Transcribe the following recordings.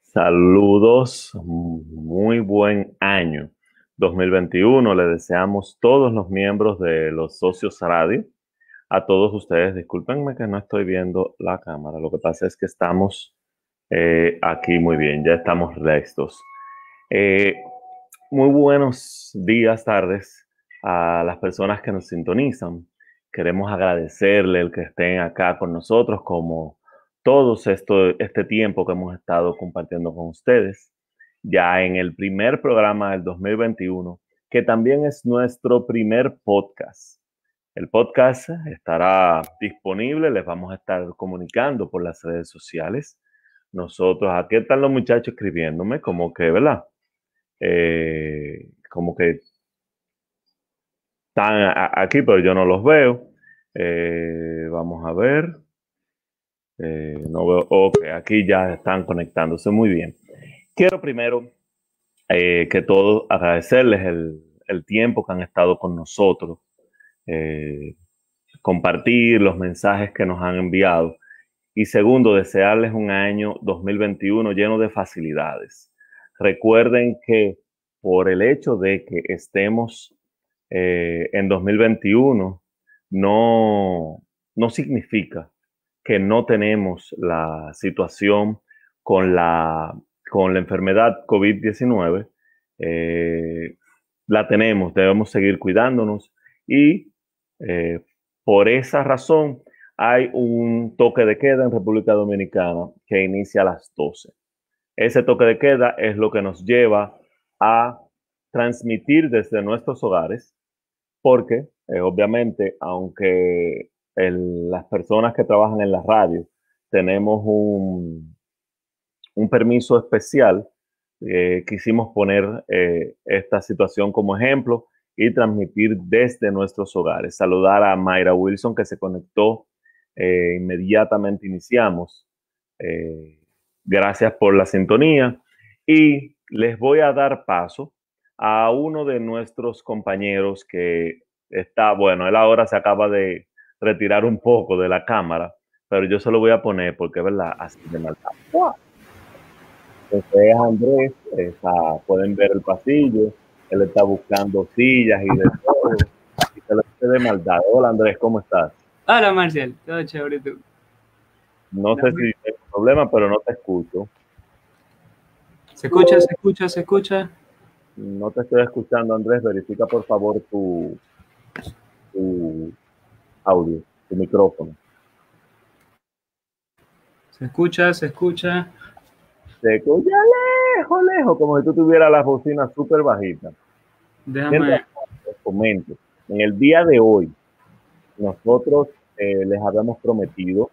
Saludos, muy buen año 2021. Le deseamos todos los miembros de los socios radio, a todos ustedes. Discúlpenme que no estoy viendo la cámara. Lo que pasa es que estamos eh, aquí muy bien, ya estamos listos. Eh, muy buenos días, tardes a las personas que nos sintonizan. Queremos agradecerle el que estén acá con nosotros como todo esto, este tiempo que hemos estado compartiendo con ustedes, ya en el primer programa del 2021, que también es nuestro primer podcast. El podcast estará disponible, les vamos a estar comunicando por las redes sociales. Nosotros, aquí están los muchachos escribiéndome, como que, ¿verdad? Eh, como que están aquí, pero yo no los veo. Eh, vamos a ver. Eh, no veo. Ok, aquí ya están conectándose muy bien. Quiero primero eh, que todos agradecerles el, tiempo que han estado con nosotros, eh, compartir los mensajes que nos han enviado y segundo, desearles un año 2021 lleno de facilidades. Recuerden que por el hecho de que estemos en 2021, no, no significa que no tenemos la situación con la, con la enfermedad COVID-19. Eh, la tenemos, debemos seguir cuidándonos y eh, por esa razón hay un toque de queda en República Dominicana que inicia a las 12. Ese toque de queda es lo que nos lleva a transmitir desde nuestros hogares, porque eh, obviamente, aunque las personas que trabajan en la radio tenemos un, un permiso especial. Eh, quisimos poner eh, esta situación como ejemplo y transmitir desde nuestros hogares. Saludar a Mayra Wilson que se conectó eh, inmediatamente iniciamos. gracias por la sintonía y les voy a dar paso a uno de nuestros compañeros que está, bueno, él ahora se acaba de, retirar un poco de la cámara, pero yo se lo voy a poner porque, ¿verdad? Así de maldad. Este es Andrés, está, pueden ver el pasillo, él está buscando sillas y de todo, y se lo dice de maldad. Hola Andrés, ¿cómo estás? Hola Marcial, todo chévere tú. No sé si hay problema, pero no te escucho. ¿Se escucha, se escucha, se escucha? No te estoy escuchando, Andrés. Verifica por favor tu, tu audio, tu micrófono. Se escucha, se escucha. Se escucha lejos, lejos, como si tú tuvieras la bocina súper bajita. Déjame. comento. En el día de hoy, nosotros eh, les habíamos prometido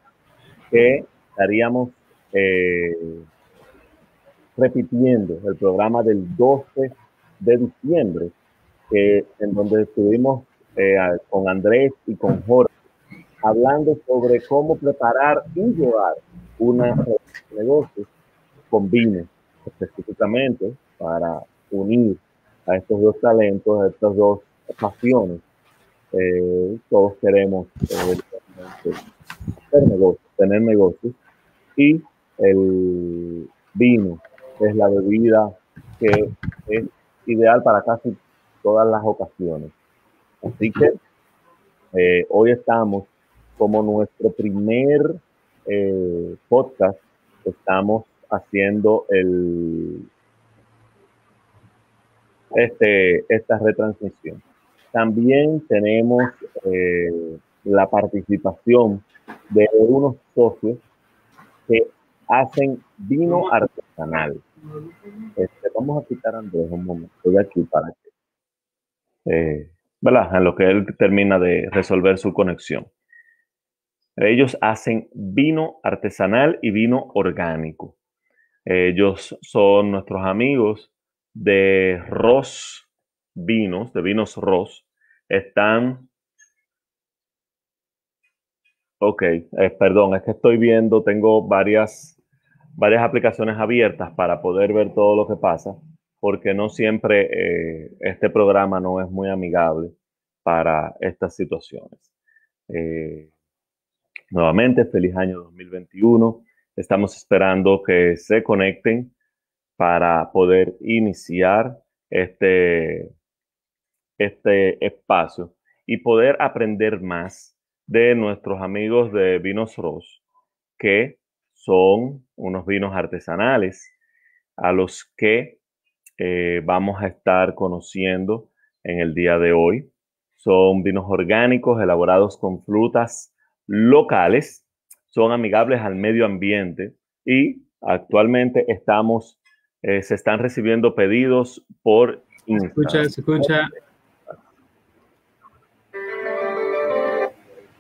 que estaríamos eh, repitiendo el programa del 12 de diciembre, en donde estuvimos eh, con Andrés y con Jorge, hablando sobre cómo preparar y llevar una negocio con vino, específicamente para unir a estos dos talentos, a estas dos pasiones. Eh, todos queremos eh, negocios, tener negocios y el vino es la bebida que es ideal para casi todas las ocasiones. Así que eh, hoy estamos como nuestro primer eh, podcast, estamos haciendo el, este, esta retransmisión. También tenemos eh, la participación de unos socios que hacen vino artesanal. Este, vamos a quitar a Andrés un momento. Estoy aquí para que en lo que él termina de resolver su conexión. Ellos hacen vino artesanal y vino orgánico. Ellos son nuestros amigos de Ross Vinos, de Vinos Ross. Están... Ok, eh, perdón, es que estoy viendo, tengo varias, varias aplicaciones abiertas para poder ver todo lo que pasa porque no siempre eh, este programa no es muy amigable para estas situaciones. Eh, nuevamente, feliz año 2021 Estamos esperando que se conecten para poder iniciar este, este espacio y poder aprender más de nuestros amigos de Vinos Ross, que son unos vinos artesanales a los que eh, vamos a estar conociendo en el día de hoy. Son vinos orgánicos elaborados con frutas locales, son amigables al medio ambiente y actualmente estamos, eh, se están recibiendo pedidos por... Se escucha, se escucha.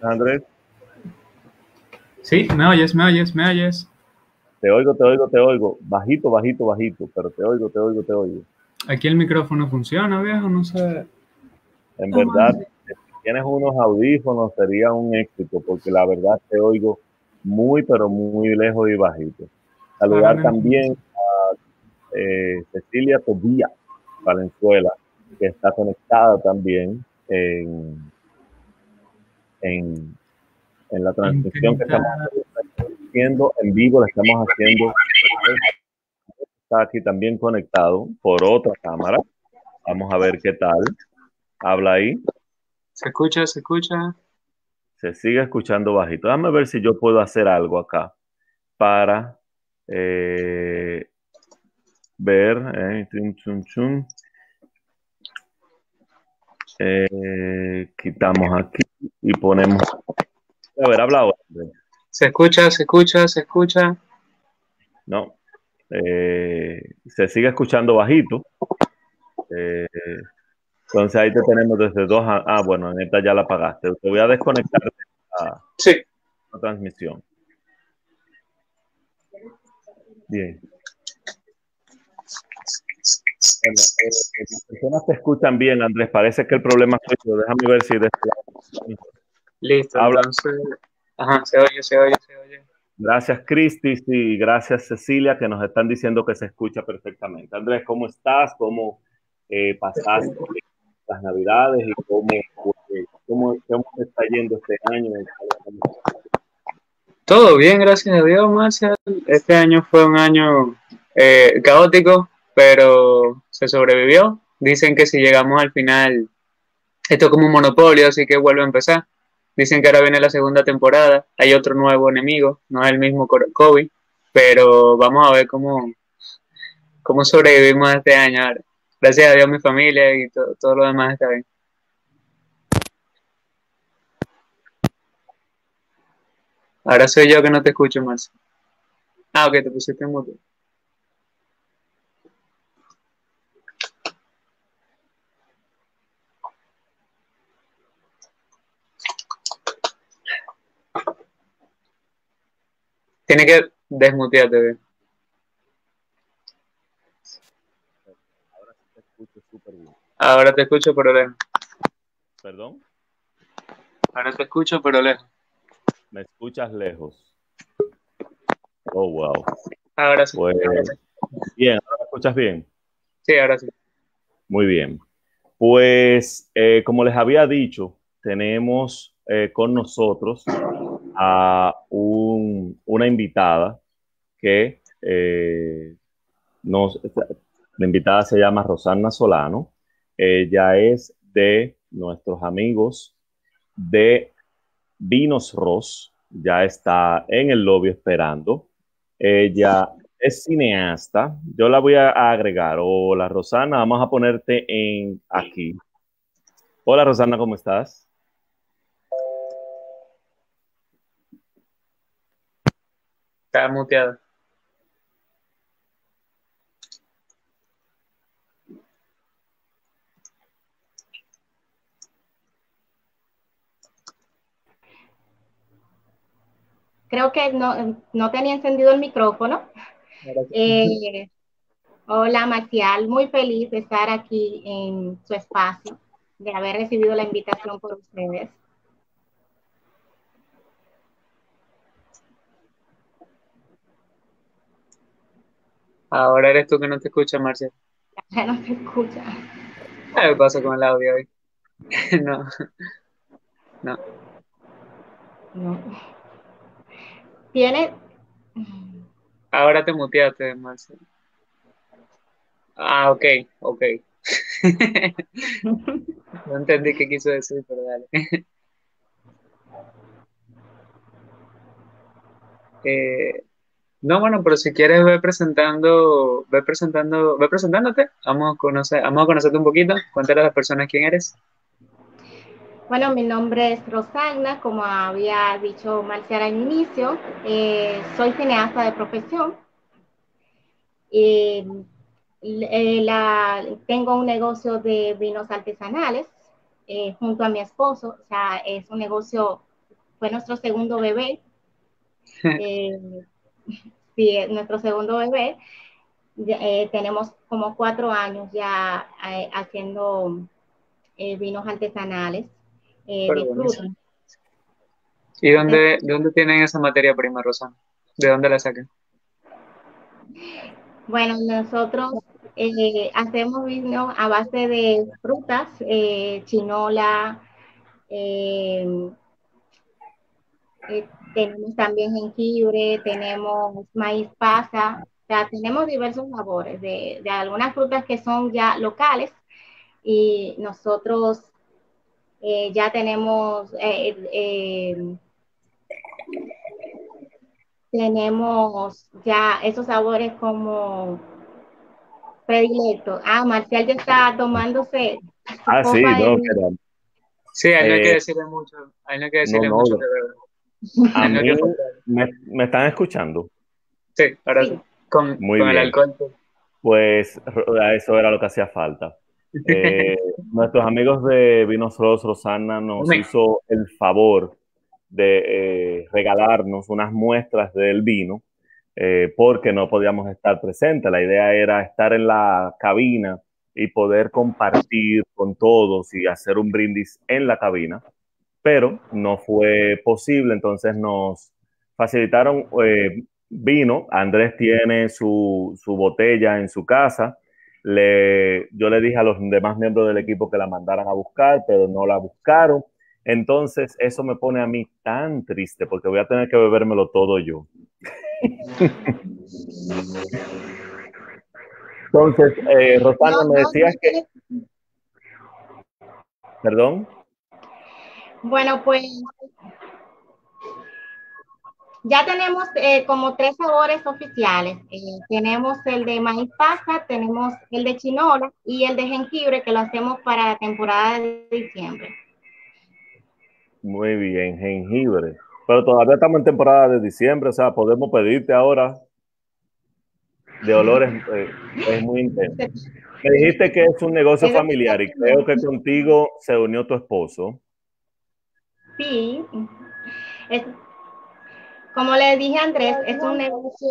Andrés. Sí, me oyes, me oyes, me oyes. Te oigo, te oigo, te oigo. Bajito, bajito, bajito, pero te oigo, te oigo, te oigo. Aquí el micrófono funciona, viejo, no sé. En verdad, si tienes unos audífonos sería un éxito, porque la verdad te oigo muy, pero muy lejos y bajito. Saludar también a eh, Cecilia Tobía Valenzuela, que está conectada también en, en, en la transmisión que estamos haciendo en vivo, la estamos haciendo. Está aquí también conectado por otra cámara. Vamos a ver qué tal. Habla ahí. Se escucha, se escucha. Se sigue escuchando bajito. Déjame ver si yo puedo hacer algo acá para eh, ver. Eh, eh, quitamos aquí y ponemos. A ver, habla ahora. Se escucha, se escucha, se escucha. No. Eh, se sigue escuchando bajito. Eh, entonces ahí te tenemos desde dos. ah, bueno, en esta ya la apagaste. Te voy a desconectar de la, sí. la transmisión. Bien. Bueno, eh, las personas te escuchan bien, Andrés. Parece que el problema es yo. Déjame ver si. Desde... Listo, Habla. entonces. Ajá, se oye, se oye, se oye. Gracias, Cristi, y gracias, Cecilia, que nos están diciendo que se escucha perfectamente. Andrés, ¿cómo estás? ¿Cómo eh, pasaste las Navidades y cómo, cómo, cómo te está yendo este año? Todo bien, gracias a Dios, Marcial. Este año fue un año eh, caótico, pero se sobrevivió. Dicen que si llegamos al final, esto es como un monopolio, así que vuelve a empezar. Dicen que ahora viene la segunda temporada, hay otro nuevo enemigo, no es el mismo COVID, pero vamos a ver cómo, cómo sobrevivimos este año. Ahora. Gracias a Dios, mi familia y todo, todo lo demás está bien. Ahora soy yo que no te escucho más. Ah, ok, te pusiste en mute. Tiene que desmutearte bien. Ahora sí te escucho súper bien. Ahora te escucho, pero lejos. ¿Perdón? Ahora te escucho, pero lejos. Me escuchas lejos. Oh, wow. Ahora sí. Pues, bien, ¿ahora me escuchas bien? Sí, ahora sí. Muy bien. Pues, eh, como les había dicho, tenemos eh, con nosotros a un, una invitada que eh, nos, la invitada se llama Rosana Solano. Ella es de nuestros amigos de Vinos Ross. Ya está en el lobby esperando. Ella es cineasta. Yo la voy a agregar. Hola Rosana, vamos a ponerte en aquí. Hola Rosana, ¿cómo estás? Está muteado. Creo que no, no tenía encendido el micrófono. Eh, hola, Marcial. Muy feliz de estar aquí en su espacio, de haber recibido la invitación por ustedes. Ahora eres tú que no te escuchas, Marcia. Ya no te escucha. ¿Qué pasa con el audio hoy? no. No. No. Tiene. Ahora te muteaste, Marcel. Ah, ok, ok. no entendí qué quiso decir, pero dale. Eh, no, bueno, pero si quieres ve presentando, ve presentando, ve presentándote, vamos a conocer, vamos a conocerte un poquito, cuéntale a las personas quién eres. Bueno, mi nombre es Rosagna, como había dicho Marcial al inicio, eh, soy cineasta de profesión. Eh, la, tengo un negocio de vinos artesanales junto a mi esposo, o sea, es un negocio, fue nuestro segundo bebé, eh, nuestro segundo bebé. Eh, tenemos como cuatro años ya eh, haciendo vinos artesanales ¿Y dónde, dónde tienen esa materia prima, Rosa? ¿De dónde la sacan? Bueno, nosotros hacemos vino a base de frutas, chinola, tenemos también jengibre, tenemos maíz pasa, o sea, tenemos diversos sabores de, algunas frutas que son ya locales y nosotros eh, ya tenemos eh, eh, tenemos ya esos sabores como predilectos. Ah, Marcial ya está tomándose. Ah, sí, no, Sí, hay no hay que decirle mucho, hay no hay que decirle mucho de verdad. A mí, me, están escuchando? Sí, ahora sí. Con, Muy el alcohol. Pues, pues eso era lo que hacía falta. Eh, nuestros amigos de Vinos Ros Rosana nos hizo el favor de eh, regalarnos unas muestras del vino eh, porque no podíamos estar presentes. La idea era estar en la cabina y poder compartir con todos y hacer un brindis en la cabina pero no fue posible, entonces nos facilitaron eh, vino, Andrés tiene su, botella en su casa, le, yo le dije a los demás miembros del equipo que la mandaran a buscar, pero no la buscaron, entonces eso me pone a mí tan triste porque voy a tener que bebérmelo todo yo. Entonces, eh, Rosana, me decías que... Perdón. Bueno, pues ya tenemos eh, como tres sabores oficiales. Eh, tenemos el de maíz pasta, tenemos el de chinola y el de jengibre que lo hacemos para la temporada de diciembre. Muy bien, jengibre. Pero todavía estamos en temporada de diciembre, o sea, podemos pedirte ahora de olores, eh, es muy intenso. Me dijiste que es un negocio familiar y creo que contigo se unió tu esposo. Sí, como le dije a Andrés, es un negocio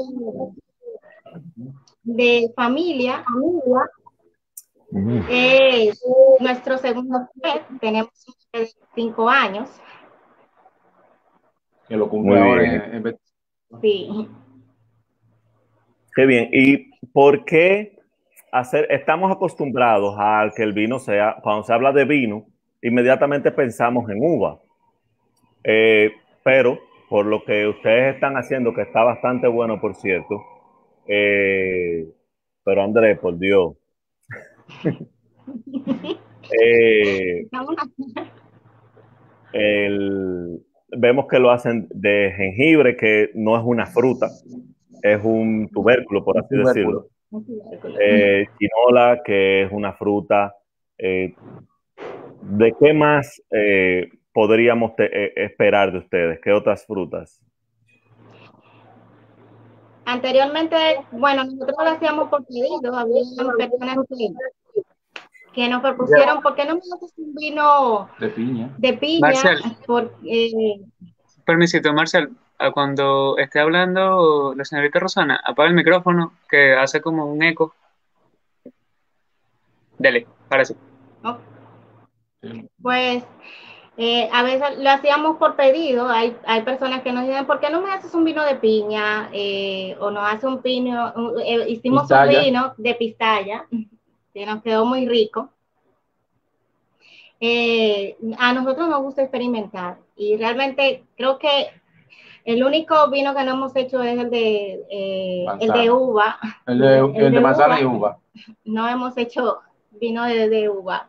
de familia. Es nuestro segundo pet, tenemos cinco años. Que lo cumple ahora Sí. Qué bien. ¿Y por qué hacer? Estamos acostumbrados a que el vino sea, cuando se habla de vino, inmediatamente pensamos en uva. Eh, pero por lo que ustedes están haciendo, que está bastante bueno, por cierto. Eh, pero Andrés, por Dios. Eh, vemos que lo hacen de jengibre, que no es una fruta, es un tubérculo, por así decirlo. chinola, que es una fruta. ¿De qué más podríamos eh, esperar de ustedes? ¿Qué otras frutas? Anteriormente, bueno, nosotros lo hacíamos por pedido, había personas que, nos propusieron, ¿por qué no me haces un vino de piña? De piña Marcel, por, eh, permisito, Marcel, cuando esté hablando la señorita Rosana, apaga el micrófono que hace como un eco. Dale, ahora sí. Pues eh, a veces lo hacíamos por pedido. Hay, hay, personas que nos dicen, ¿por qué no me haces un vino de piña? Eh, o nos hace un vino, eh, hicimos un vino de pistalla, que nos quedó muy rico. a nosotros nos gusta experimentar y realmente creo que El único vino que no hemos hecho es el de, eh, el de uva. El de, manzana y uva. No hemos hecho vino de, uva.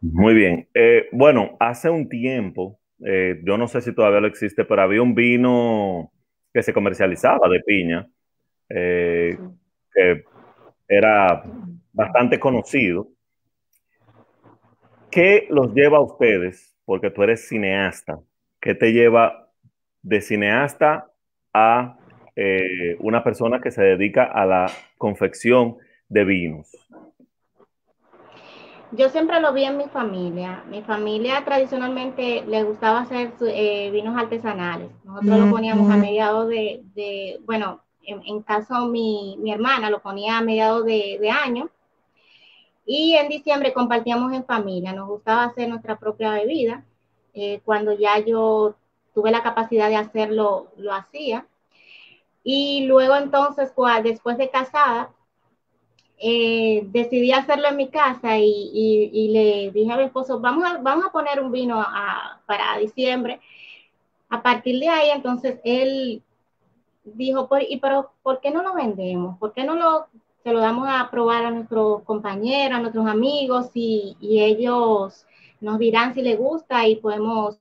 Muy bien. Eh, bueno, hace un tiempo, eh, yo no sé si todavía lo existe, pero había un vino que se comercializaba de piña, que era bastante conocido. ¿Qué los lleva a ustedes? Porque tú eres cineasta. ¿Qué te lleva de cineasta a eh, una persona que se dedica a la confección de vinos? Yo siempre lo vi en mi familia. Mi familia tradicionalmente le gustaba hacer eh, vinos artesanales. Nosotros lo poníamos a mediados de, bueno, en, caso mi, mi, hermana lo ponía a mediados de, de año. Y en diciembre compartíamos en familia. Nos gustaba hacer nuestra propia bebida. Eh, cuando ya yo tuve la capacidad de hacerlo, lo hacía. Y luego entonces, después de casada, eh, decidí hacerlo en mi casa y, le dije a mi esposo, vamos a, vamos a poner un vino para diciembre. A partir de ahí, entonces, él dijo, ¿y pero por qué no lo vendemos? ¿Por qué no lo, se lo damos a probar a nuestros compañeros, a nuestros amigos y, y ellos nos dirán si les gusta y podemos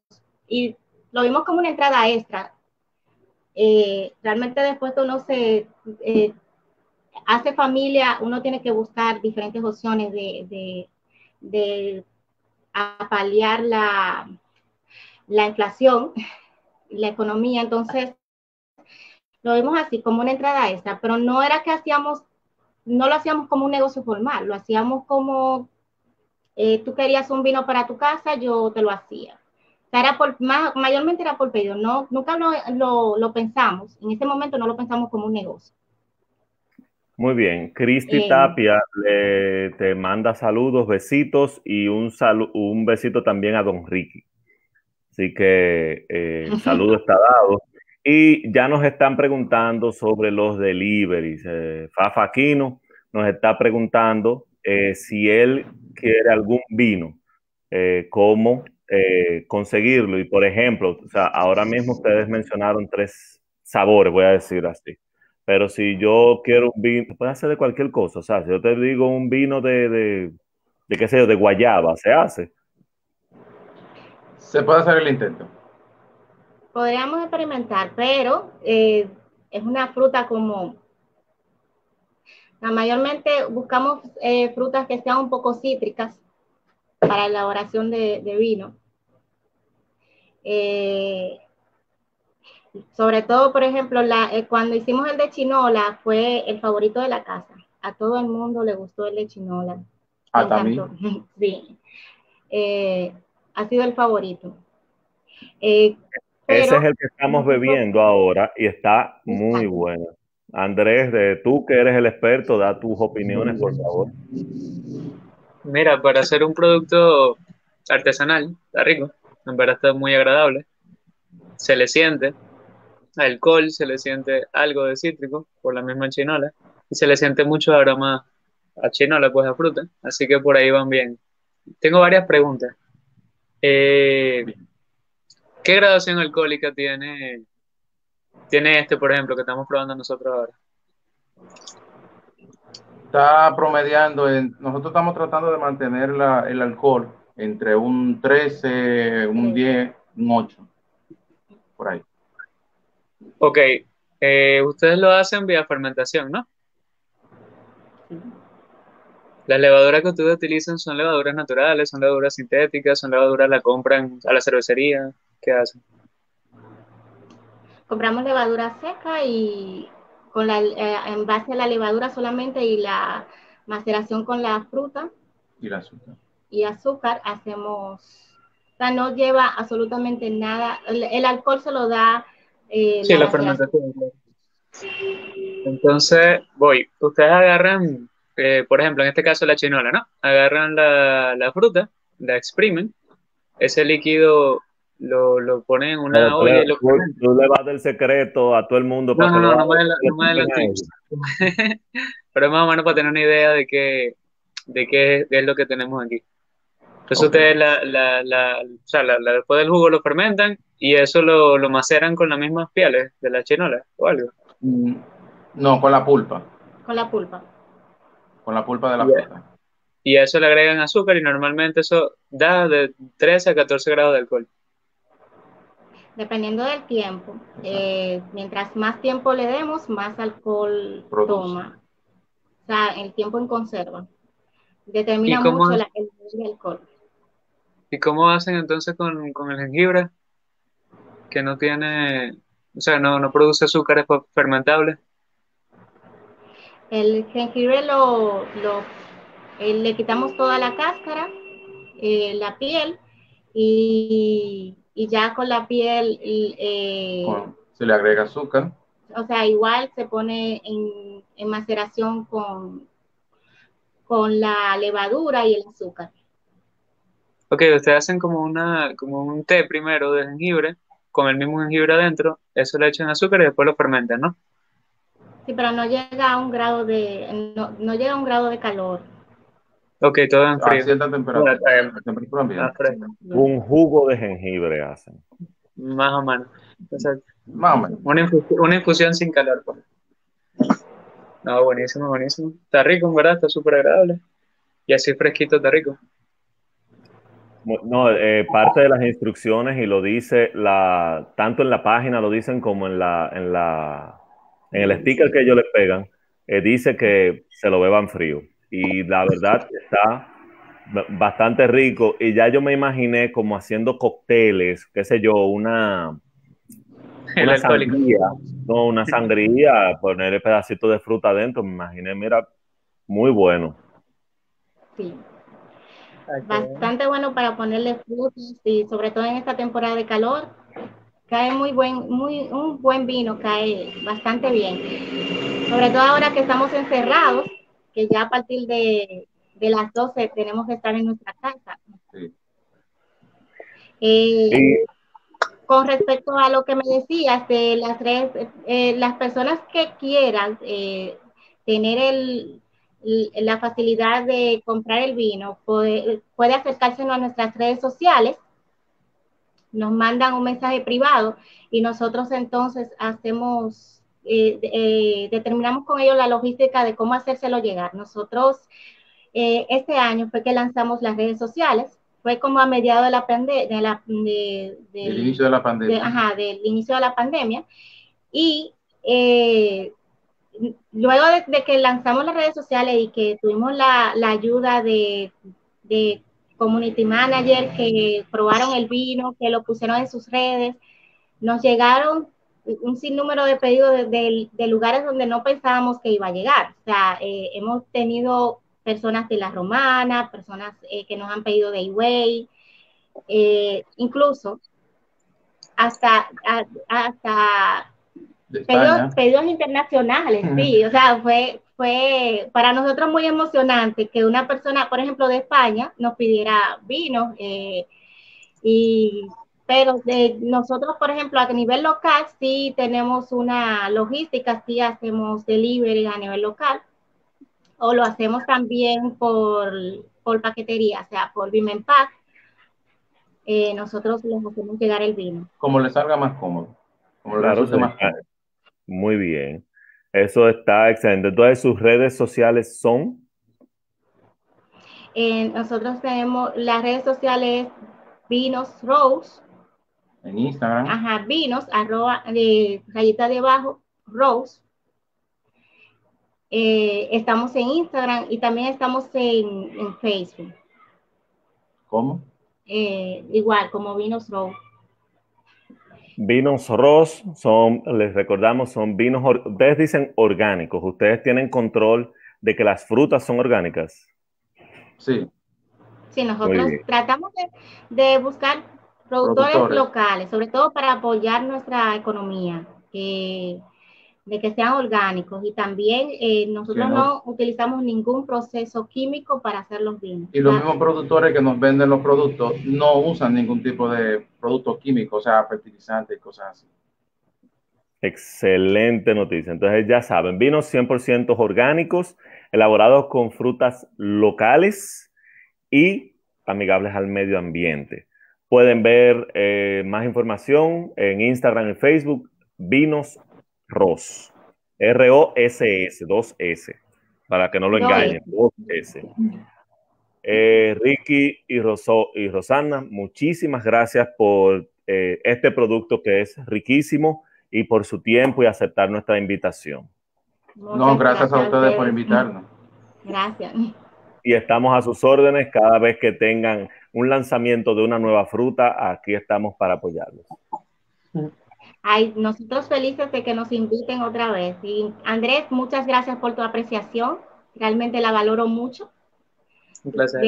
ir lo vimos como una entrada extra. Eh, realmente después uno se eh, hace familia, uno tiene que buscar diferentes opciones de, de, la, la inflación, la economía. Entonces, lo vimos así, como una entrada extra, pero no era que hacíamos, no lo hacíamos como un negocio formal, lo hacíamos como eh, tú querías un vino para tu casa, yo te lo hacía era por, mayormente era por pedido, no, nunca lo, lo, pensamos, en ese momento no lo pensamos como un negocio. Muy bien, Cristi eh, Tapia te manda saludos, besitos y un, un besito también a Don Ricky. Así que eh, el saludo está dado. Y ya nos están preguntando sobre los deliveries. Eh, Fafa Aquino nos está preguntando si él quiere algún vino, eh, conseguirlo. Y por ejemplo, o sea, ahora mismo ustedes mencionaron tres sabores, voy a decir así. Pero si yo quiero un vino, puede hacer de cualquier cosa. O sea, si yo te digo un vino de, de, de qué sé yo, de guayaba, ¿se hace? Se puede hacer el intento. Podríamos experimentar, pero eh, es una fruta como... mayormente buscamos eh, frutas que sean un poco cítricas para la elaboración de, vino. Eh, sobre todo, por ejemplo, la, eh, cuando hicimos el de chinola fue el favorito de la casa. A todo el mundo le gustó el de chinola. Ah, también. Sí. Eh, ha sido el favorito. Ese es el que estamos bebiendo ahora y está muy bueno. Andrés, de tú que eres el experto, da tus opiniones, por favor. Mira, para hacer un producto artesanal, está rico, en verdad está muy agradable. Se le siente alcohol, se le siente algo de cítrico por la misma chinola y se le siente mucho aroma a chinola, pues a fruta, así que por ahí van bien. Tengo varias preguntas. Eh, ¿Qué graduación alcohólica tiene, tiene este, por ejemplo, que estamos probando nosotros ahora? está promediando, en, nosotros estamos tratando de mantener el alcohol entre un 13, un 10, un 8, por ahí. Ok, eh, ustedes lo hacen vía fermentación, ¿no? Las levaduras que ustedes utilizan son levaduras naturales, son levaduras sintéticas, son levaduras la compran a la cervecería, ¿qué hacen? Compramos levadura seca y con la, eh, en base a la levadura solamente y la maceración con la fruta. Y azúcar. Y azúcar hacemos, o sea, no lleva absolutamente nada, el, alcohol se lo da. Eh, sí, la, fermentación. Entonces, voy, ustedes agarran, eh, por ejemplo, en este caso la chinola, ¿no? Agarran la, la fruta, la exprimen, ese líquido lo, lo ponen en una olla y lo Tú le vas del secreto a todo el mundo. No, no, no, no, me Pero más o menos para tener una idea de qué, de qué es, lo que tenemos aquí. Entonces ustedes la, la, la, o sea, la, después del jugo lo fermentan y eso lo, lo, maceran con las mismas pieles de la chinola o algo. Mm, no, con la pulpa. Con la pulpa. Con la pulpa de la fruta. Y a eso le agregan azúcar y normalmente eso da de 13 a 14 grados de alcohol. Dependiendo del tiempo. Eh, mientras más tiempo le demos, más alcohol toma. O sea, el tiempo en conserva. Determina mucho el nivel de alcohol. ¿Y cómo hacen entonces con, con, el jengibre? Que no tiene, o sea, no, no produce azúcares fermentables. El jengibre lo, lo eh, le quitamos toda la cáscara, eh, la piel, y, y, ya con la piel... Eh, se le agrega azúcar. O sea, igual se pone en, en maceración con, con la levadura y el azúcar. Ok, ustedes hacen como, una, como un té primero de jengibre, con el mismo jengibre adentro, eso le echan azúcar y después lo fermentan, ¿no? Sí, pero no llega a un grado de, no, llega a un grado de calor. Ok, todo en frío. A cierta temperatura. temperatura un jugo de jengibre hacen. Más o menos. Más o menos. Una, infusión, sin calor. Pues. No, buenísimo, buenísimo. Está rico, ¿verdad? Está súper agradable. Y así fresquito está rico. No, eh, parte de las instrucciones y lo dice la, tanto en la página lo dicen como en la, en la, en el sticker que ellos le pegan, eh, dice que se lo beban frío. Y la verdad está bastante rico. Y ya yo me imaginé como haciendo cócteles, qué sé yo, una, una sangría, no, una sangría, ponerle pedacito de fruta adentro, me imaginé, mira, muy bueno. Sí. Bastante bueno para ponerle frutas y sobre todo en esta temporada de calor, cae muy buen, muy, un buen vino, cae bastante bien. Sobre todo ahora que estamos encerrados, que ya a partir de, de las 12 tenemos que estar en nuestra casa. Eh, con respecto a lo que me decías de las tres, eh, las personas que quieran eh, tener el, la facilidad de comprar el vino, puede, puede acercarse a nuestras redes sociales, nos mandan un mensaje privado y nosotros entonces hacemos, eh, eh, determinamos con ellos la logística de cómo hacérselo llegar. Nosotros eh, este año fue que lanzamos las redes sociales, fue como a mediados de la pandemia, de, del inicio de la pandemia. ajá, del inicio de la pandemia. Y luego de, que lanzamos las redes sociales y que tuvimos la, ayuda de, community manager que probaron el vino, que lo pusieron en sus redes, nos llegaron un sinnúmero de pedidos de, lugares donde no pensábamos que iba a llegar. O sea, eh, hemos tenido personas de la Romana, personas eh, que nos han pedido de eWay, eh, incluso hasta, hasta Pedidos, internacionales, sí, o sea, fue, fue para nosotros muy emocionante que una persona, por ejemplo, de España nos pidiera vino, eh, y, pero de nosotros, por ejemplo, a nivel local sí tenemos una logística, sí hacemos delivery a nivel local, o lo hacemos también por, por paquetería, o sea, por Bimenpack, eh, nosotros les hacemos llegar el vino. Como le salga más cómodo. Como claro, más cómodo. Muy bien. Eso está excelente. Entonces, sus redes sociales son. Eh, nosotros tenemos las redes sociales Vinos Rose. En Instagram. Ajá, Vinos, arroba, de rayita debajo, Rose. Eh, estamos en Instagram y también estamos en, Facebook. ¿Cómo? Eh, igual, como Vinos Rose. Vinos Ross son, les recordamos, son vinos, ustedes dicen orgánicos, ustedes tienen control de que las frutas son orgánicas. Sí. Sí, nosotros tratamos de, buscar productores, locales, sobre todo para apoyar nuestra economía de que sean orgánicos y también eh, nosotros no. utilizamos ningún proceso químico para hacer los vinos. Y los mismos productores que nos venden los productos no usan ningún tipo de producto químico, o sea, fertilizantes y cosas así. Excelente noticia. Entonces ya saben, vinos 100% orgánicos, elaborados con frutas locales y amigables al medio ambiente. Pueden ver eh, más información en Instagram y Facebook, Vinos Ros, R-O-S-S, 2S, para que no lo engañen, 2S. Eh, Ricky y, Roso, y Rosana, muchísimas gracias por eh, este producto que es riquísimo y por su tiempo y aceptar nuestra invitación. no, gracias, a ustedes por invitarnos. Gracias. Y estamos a sus órdenes cada vez que tengan un lanzamiento de una nueva fruta, aquí estamos para apoyarlos. Ay, nosotros felices de que nos inviten otra vez. Y Andrés, muchas gracias por tu apreciación. Realmente la valoro mucho. Un placer.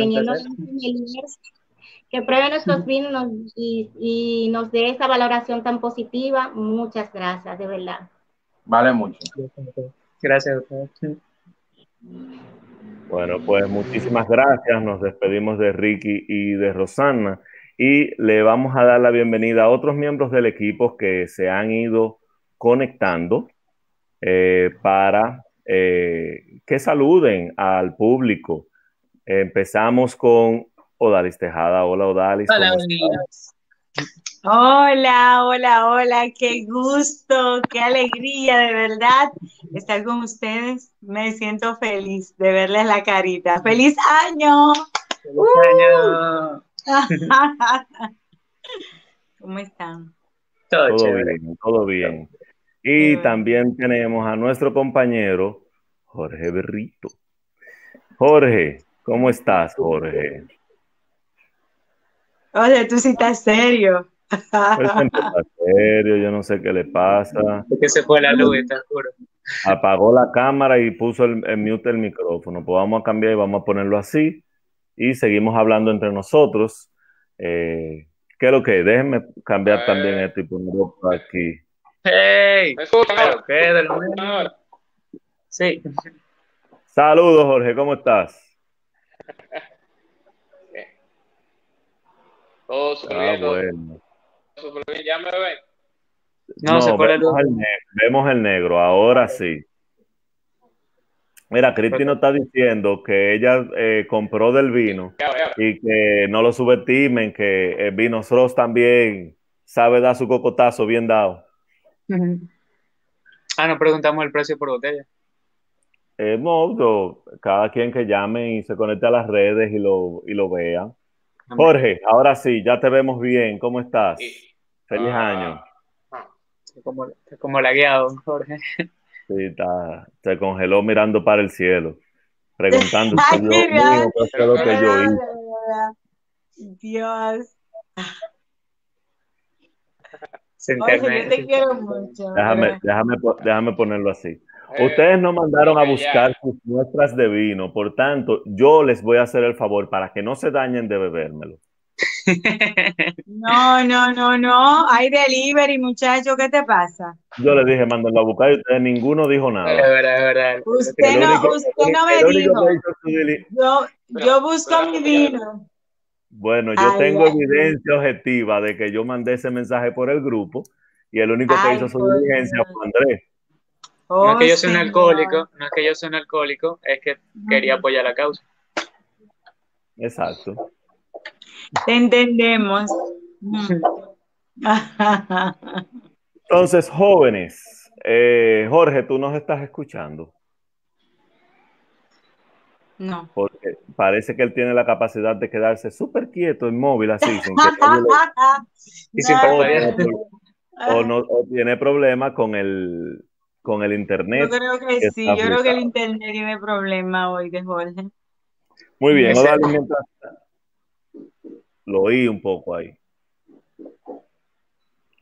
que pruebe nuestros vinos y, y, nos dé esa valoración tan positiva. Muchas gracias, de verdad. Vale mucho. Gracias a ustedes. Bueno, pues muchísimas gracias. Nos despedimos de Ricky y de Rosana y le vamos a dar la bienvenida a otros miembros del equipo que se han ido conectando eh, para eh, que saluden al público. Empezamos con Odalis Tejada. Hola, Odalis. Hola, Hola, hola, hola, qué gusto, qué alegría de verdad estar con ustedes. Me siento feliz de verles la carita. ¡Feliz año! ¡Feliz año! ¿Cómo están? Todo, bien, todo bien. Y también tenemos a nuestro compañero Jorge Berrito. Jorge, ¿cómo estás, Jorge? Oye, tú sí estás serio. serio, yo no sé qué le pasa. Es que se fue la luz, te juro. Apagó la cámara y puso el, mute del micrófono. Pues vamos a cambiar y vamos a ponerlo así. Y seguimos hablando entre nosotros. Eh, ¿Qué es lo que? Déjenme cambiar también esto y ponerlo aquí. ¡Hey! ¿Pero qué del Sí. Saludos, Jorge, ¿cómo estás? Todo ah, bueno. ¿Ya me ven? No, no se vemos, el negro, vemos el negro, ahora sí. Mira, Cristi nos está diciendo que ella eh, compró del vino y que no lo subestimen, que el vino Ross también sabe dar su cocotazo bien dado. Ah, nos preguntamos el precio por botella. Eh, no, cada quien que llame y se conecte a las redes y lo, y lo vea. Jorge, ahora sí, ya te vemos bien. ¿Cómo estás? Feliz ah. año. Como, como lagueado, Jorge. Sí, está, se congeló mirando para el cielo, preguntando Ay, Dios mío, ¿qué es lo que yo hice? Dios. Oye, yo te quiero mucho. Déjame, déjame, déjame ponerlo así. Eh, Ustedes no mandaron a buscar sus muestras de vino, por tanto, yo les voy a hacer el favor para que no se dañen de bebérmelo. No, no, no, no. Hay delivery, muchacho. ¿Qué te pasa? Yo les dije, mándenlo a buscar y ustedes ninguno dijo nada. Es verdad, es verdad. Usted no, usted no me dijo. Yo, yo busco mi vino. Bueno, yo tengo evidencia objetiva de que yo mandé ese mensaje por el grupo y el único que hizo su diligencia fue Andrés no es que yo sea un alcohólico, no es que yo sea un alcohólico, es que quería apoyar la causa. Exacto. Te entendemos. Entonces, jóvenes, eh, Jorge, tú nos estás escuchando. No. Porque parece que él tiene la capacidad de quedarse súper quieto, inmóvil, así, sin que y sin o, no, o tiene problemas con el, con el internet. Yo creo que, sí, yo creo que el internet tiene problema hoy de Jorge. Muy bien, lo oí un poco ahí.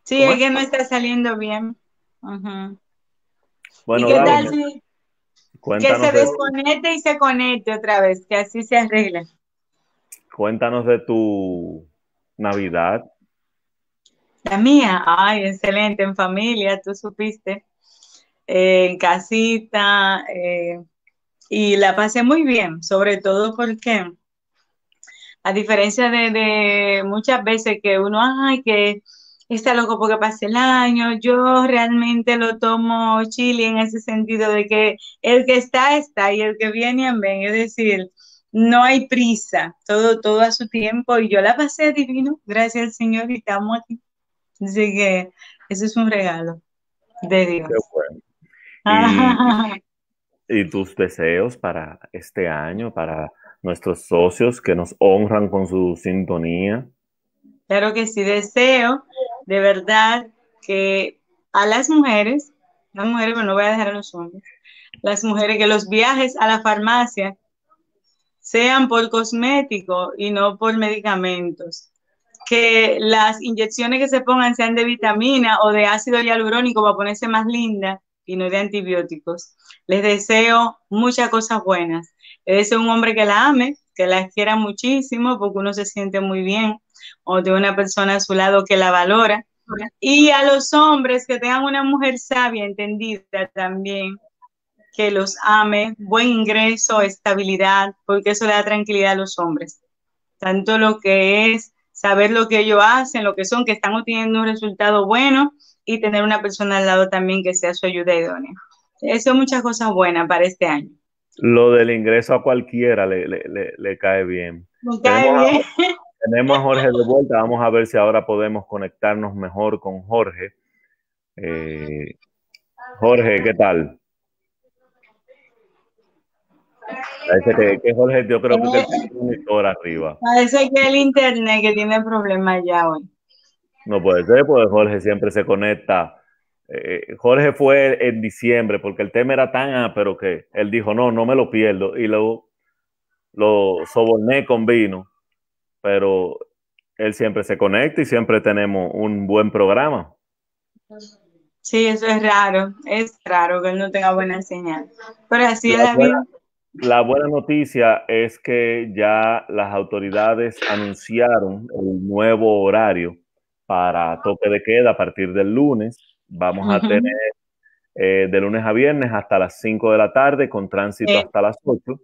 Sí, es que no está saliendo bien. Bueno, ¿Y qué tal si que se desconecte y se conecte otra vez, que así se arregle? Cuéntanos de tu Navidad. La mía, ay, excelente, en familia, tú supiste en casita, eh, y la pasé muy bien, sobre todo porque, a diferencia de, muchas veces que uno, ay, que está loco porque pase el año, yo realmente lo tomo chile en ese sentido de que el que está, está y el que viene, ven, es decir, no hay prisa, todo, todo a su tiempo y yo la pasé divino, gracias al Señor y estamos aquí. Así que ese es un regalo de Dios. y tus deseos para este año, para nuestros socios que nos honran con su sintonía. Claro que sí, deseo de verdad que a las mujeres, las mujeres, pero no voy a dejar a los hombres, las mujeres, que los viajes a la farmacia sean por cosmético y no por medicamentos. Que las inyecciones que se pongan sean de vitamina o de ácido hialurónico para ponerse más linda y no de antibióticos. Les deseo muchas cosas buenas. Les deseo un hombre que la ame, que la quiera muchísimo, porque uno se siente muy bien, o de una persona a su lado que la valora. Y a los hombres que tengan una mujer sabia, entendida también, que los ame, buen ingreso, estabilidad, porque eso le da tranquilidad a los hombres. Tanto lo que es saber lo que ellos hacen, lo que son, que están obteniendo un resultado bueno y tener una persona al lado también que sea su ayuda idónea. Eso es muchas cosas buenas para este año. Lo del ingreso a cualquiera le, le, cae bien. cae bien. tenemos a Jorge de vuelta, vamos a ver si ahora podemos conectarnos mejor con Jorge. Eh, Jorge, ¿qué tal? Parece que, Jorge, yo creo que tiene un monitor arriba. Parece que el internet que tiene problemas ya hoy. No puede ser, porque Jorge siempre se conecta. Eh, Jorge fue en diciembre porque el tema era tan ah, pero que él dijo, no, no me lo pierdo. Y luego lo soborné con vino, pero él siempre se conecta y siempre tenemos un buen programa. Sí, eso es raro, es raro que él no tenga buena señal. Pero así es la vida. La buena noticia es que ya las autoridades anunciaron el nuevo horario para toque de queda a partir del lunes. Vamos a tener eh, de lunes a viernes hasta las 5 de la tarde con tránsito hasta las 8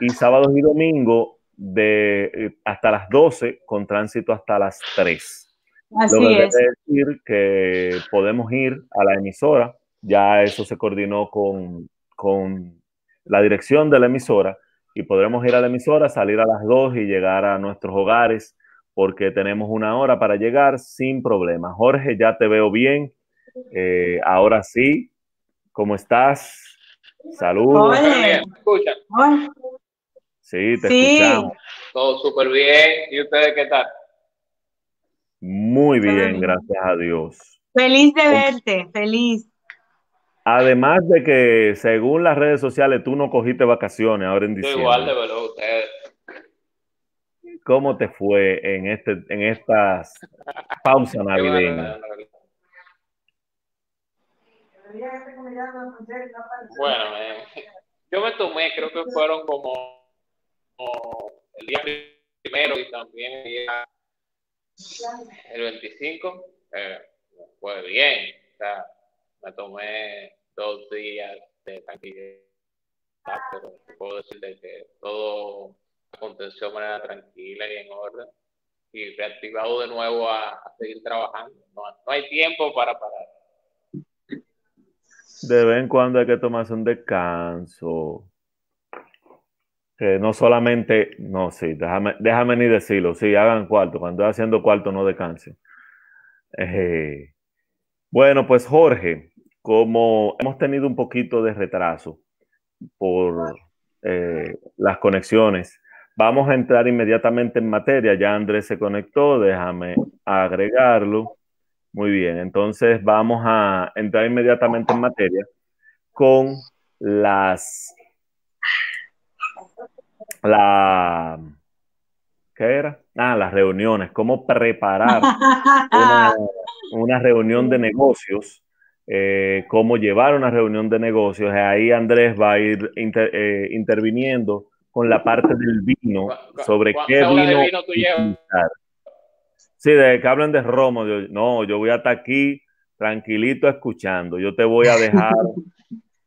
y sábados y domingo de eh, hasta las 12 con tránsito hasta las 3. Así Lo que es. decir que podemos ir a la emisora, ya eso se coordinó con, con la dirección de la emisora y podremos ir a la emisora, salir a las 2 y llegar a nuestros hogares porque tenemos una hora para llegar sin problema. Jorge, ya te veo bien. Eh, ahora sí, ¿cómo estás? Saludos. ¿Me escuchan? Sí, te escuchamos. Todo súper bien. ¿Y ustedes qué tal? Muy bien, gracias a Dios. Feliz de verte, feliz. Además de que, según las redes sociales, tú no cogiste vacaciones ahora en diciembre. Igual de verdad, ustedes. ¿Cómo te fue en, este, en estas pausas navideñas? Bueno, eh, yo me tomé, creo que fueron como, el día primero y también el día el 25. Eh, fue bien. O sea, me tomé dos días de tranquilidad, pero puedo decir que todo aconteció de manera tranquila y en orden y reactivado de nuevo a, seguir trabajando. No, hay tiempo para parar. De vez en cuando hay que tomarse un descanso. Que no solamente, no, sí, déjame, déjame ni decirlo, sí, hagan cuarto, cuando estoy haciendo cuarto no descansen. Eh, bueno, pues Jorge, como hemos tenido un poquito de retraso por eh, las conexiones, vamos a entrar inmediatamente en materia. Ya Andrés se conectó, déjame agregarlo. Muy bien, entonces vamos a entrar inmediatamente en materia con las... La, ¿Qué era? Ah, las reuniones, cómo preparar una, una reunión de negocios eh, cómo llevar una reunión de negocios. Ahí Andrés va a ir eh, interviniendo con la parte del vino, sobre qué vino, vino tú llevas? Sí, de que hablen de romo. no, yo voy a estar aquí tranquilito escuchando. Yo te voy a dejar,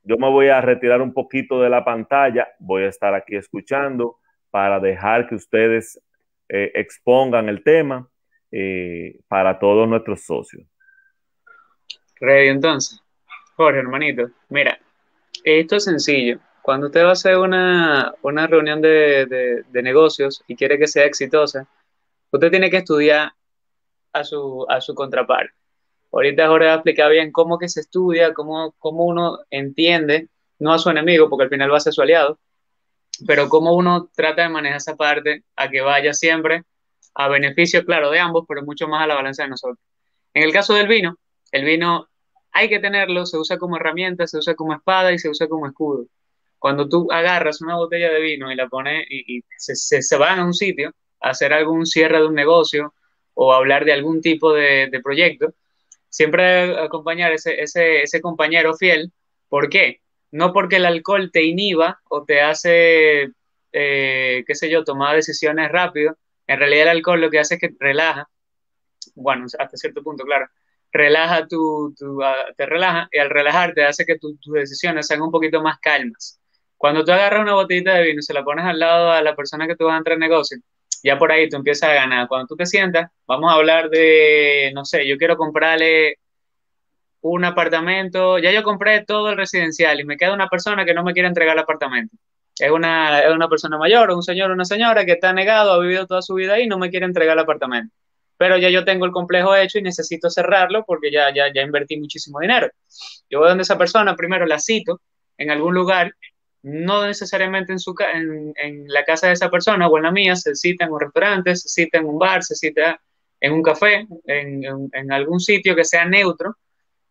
yo me voy a retirar un poquito de la pantalla, voy a estar aquí escuchando para dejar que ustedes eh, expongan el tema para todos nuestros socios. Ready entonces. Jorge, hermanito, mira, esto es sencillo. cuando usted va a hacer una, reunión de, negocios y quiere que sea exitosa, usted tiene que estudiar a su, a su contraparte. Ahorita Jorge va a explicar bien cómo que se estudia, cómo, cómo uno entiende, no a su enemigo, porque al final va a ser su aliado, pero cómo uno trata de manejar esa parte a que vaya siempre a beneficio, claro, de ambos, pero mucho más a la balanza de nosotros. En el caso del vino, el vino hay que tenerlo, se usa como herramienta, se usa como espada y se usa como escudo. Cuando tú agarras una botella de vino y la pones y, se, se, van a un sitio a hacer algún cierre de un negocio o hablar de algún tipo de, proyecto, siempre acompañar ese, ese, compañero fiel. ¿Por qué? No porque el alcohol te inhiba o te hace, eh, qué sé yo, tomar decisiones rápido. En realidad el alcohol lo que hace es que relaja, bueno, hasta cierto punto, claro, relaja tu, ah, te relaja y al relajarte hace que tus decisiones sean un poquito más calmas. Cuando tú agarras una botellita de vino y se la pones al lado a la persona que tú vas a entrar en negocio, ya por ahí tú empiezas a ganar. Cuando tú te sientas, vamos a hablar de, no sé, yo quiero comprarle un apartamento, ya yo compré todo el residencial y me queda una persona que no me quiere entregar el apartamento. Es una, es una persona mayor, un señor o una señora que está negado, ha vivido toda su vida ahí y no me quiere entregar el apartamento. Pero ya yo tengo el complejo hecho y necesito cerrarlo porque ya, ya, ya invertí muchísimo dinero. Yo voy donde esa persona, primero la cito en algún lugar no necesariamente en, su, en, en, la casa de esa persona o en la mía, se cita en un restaurante, se cita en un bar, se cita en un café, en, algún sitio que sea neutro,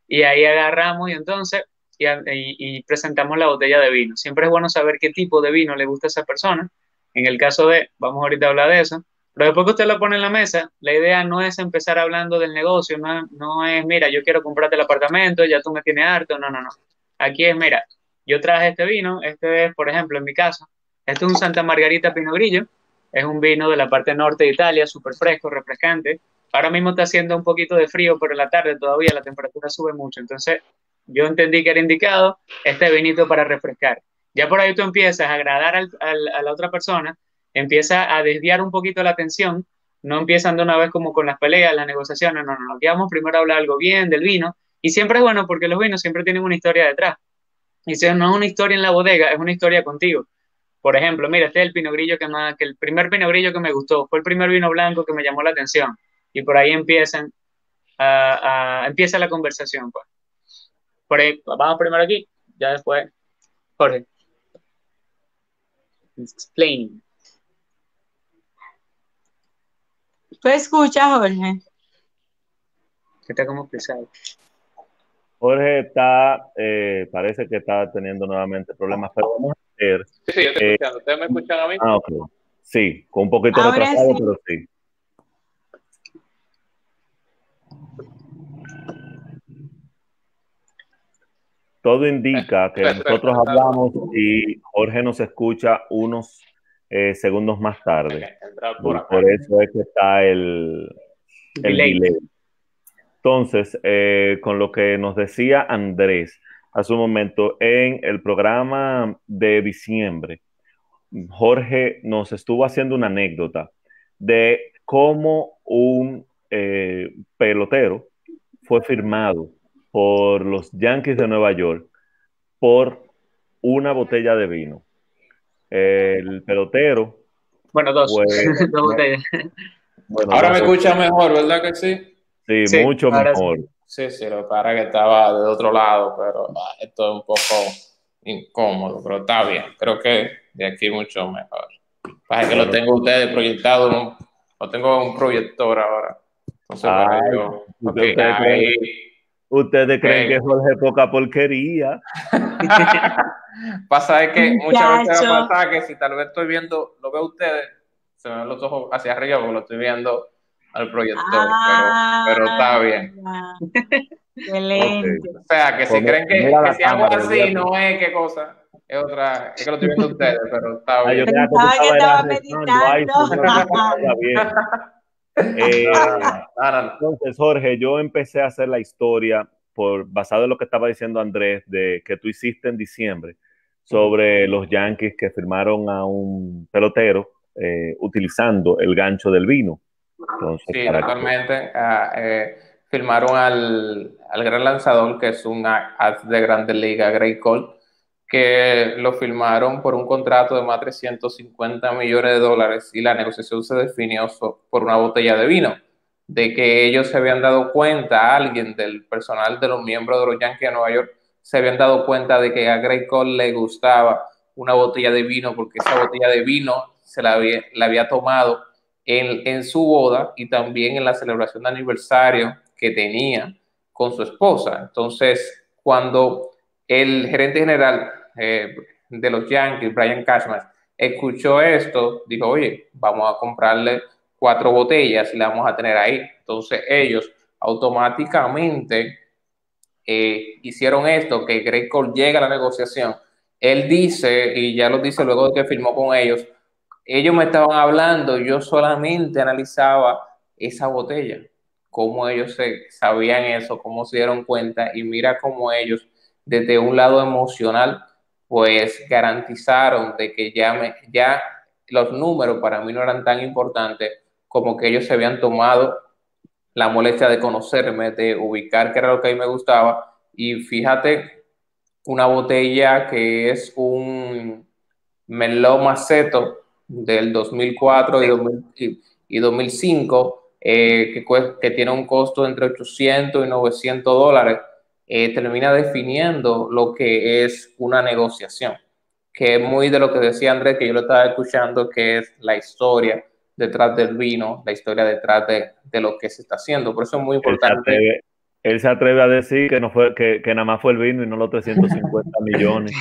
y ahí agarramos y entonces y, y, presentamos la botella de vino. Siempre es bueno saber qué tipo de vino le gusta a esa persona. En el caso de, vamos ahorita a hablar de eso, pero después que usted lo pone en la mesa, la idea no es empezar hablando del negocio, no, no es, mira, yo quiero comprarte el apartamento, ya tú me tienes harto, no, no, no. Aquí es, mira, yo traje este vino, este es, por ejemplo, en mi caso, este es un Santa Margarita Pinot Grillo, es un vino de la parte norte de Italia, súper fresco, refrescante. Ahora mismo está haciendo un poquito de frío, pero en la tarde todavía la temperatura sube mucho. Entonces, yo entendí que era indicado este vinito para refrescar. Ya por ahí tú empiezas a agradar a la otra persona, empieza a desviar un poquito la atención, no empiezan de una vez como con las peleas, las negociaciones, no, no, no, vamos primero a hablar algo bien del vino. Y siempre es bueno porque los vinos siempre tienen una historia detrás. Y si no es una historia en la bodega, es una historia contigo. Por ejemplo, mira, este es el pino grillo que, que el primer pino grillo que me gustó, fue el primer vino blanco que me llamó la atención. Y por ahí empiezan a, empieza la conversación. Pues. Por ahí, vamos primero aquí, ya después, Jorge. Explaining. ¿Tú escuchas, Jorge? Que está como pesado. Jorge está, eh, parece que está teniendo nuevamente problemas, pero vamos a ver. Sí, sí, yo estoy eh, escuchando. ¿Ustedes me escuchan a mí? Ah, ok. Sí, con un poquito de retrasado, pero sí. Todo indica que nosotros hablamos y Jorge nos escucha unos eh, segundos más tarde. por, eso es que está el, el delay. Entonces, eh, con lo que nos decía Andrés hace un momento, en el programa de diciembre, Jorge nos estuvo haciendo una anécdota de cómo un eh, pelotero fue firmado por los Yankees de Nueva York por una botella de vino. El pelotero. Bueno, dos, dos botellas. Ahora me escucha mejor, ¿verdad que sí? Sí, mucho mejor. Sí. sí, lo que pasa que estaba de otro lado, pero ah, esto es un poco incómodo, pero está bien. Creo que de aquí mucho mejor. Para que lo tengo ustedes proyectado, lo tengo un proyector ahora. Entonces, para yo, ustedes, creen, que Jorge es poca porquería. pasa es que muchas veces va a pasar que si tal vez estoy viendo, lo veo ustedes, se me ven los ojos hacia arriba porque lo estoy viendo al proyector, pero, está bien. Excelente. O sea, que si creen que, que si hago así, no es qué cosa. Es otra, es que lo estoy viendo ustedes, pero está ah, bien. Yo pensaba que, estaba meditando. Eh, entonces, Jorge, yo empecé a hacer la historia por basado en lo que estaba diciendo Andrés de que tú hiciste en diciembre sobre los Yankees que firmaron a un pelotero eh, utilizando el gancho del vino sí, actualmente ah, eh, firmaron al, al, gran lanzador, que es un as de Grande Liga, Gray Cole, que lo firmaron por un contrato de más de 350 millones de dólares y la negociación se definió por una botella de vino, de que ellos se habían dado cuenta, alguien del personal de los miembros de los Yankees de Nueva York, se habían dado cuenta de que a Greg Cole le gustaba una botella de vino porque esa botella de vino se la había, la había tomado en, su boda y también en la celebración de aniversario que tenía con su esposa. Entonces, cuando el gerente general eh, de los Yankees, Brian Cashman, escuchó esto, dijo, oye, vamos a comprarle cuatro botellas y la vamos a tener ahí. Entonces ellos automáticamente eh, hicieron esto, que Greg Cole llega a la negociación. Él dice, y ya lo dice luego de que firmó con ellos, ellos me estaban hablando, yo solamente analizaba esa botella, cómo ellos se, sabían eso, cómo se dieron cuenta, y mira cómo ellos, desde un lado emocional, pues garantizaron de que ya, me, ya los números para mí no eran tan importantes como que ellos se habían tomado la molestia de conocerme, de ubicar qué era lo que a mí me gustaba. Y fíjate, una botella que es un Merlot Maceto del 2004 y, y 2005, eh, que, que tiene un costo entre 800 y 900 dólares eh, termina definiendo lo que es una negociación, que es muy de lo que decía Andrés, que yo lo estaba escuchando, que es la historia detrás del vino, la historia detrás de, de lo que se está haciendo. Por eso es muy importante. Él se atreve, a decir que, no fue, que, que, nada más fue el vino y no los 350 millones.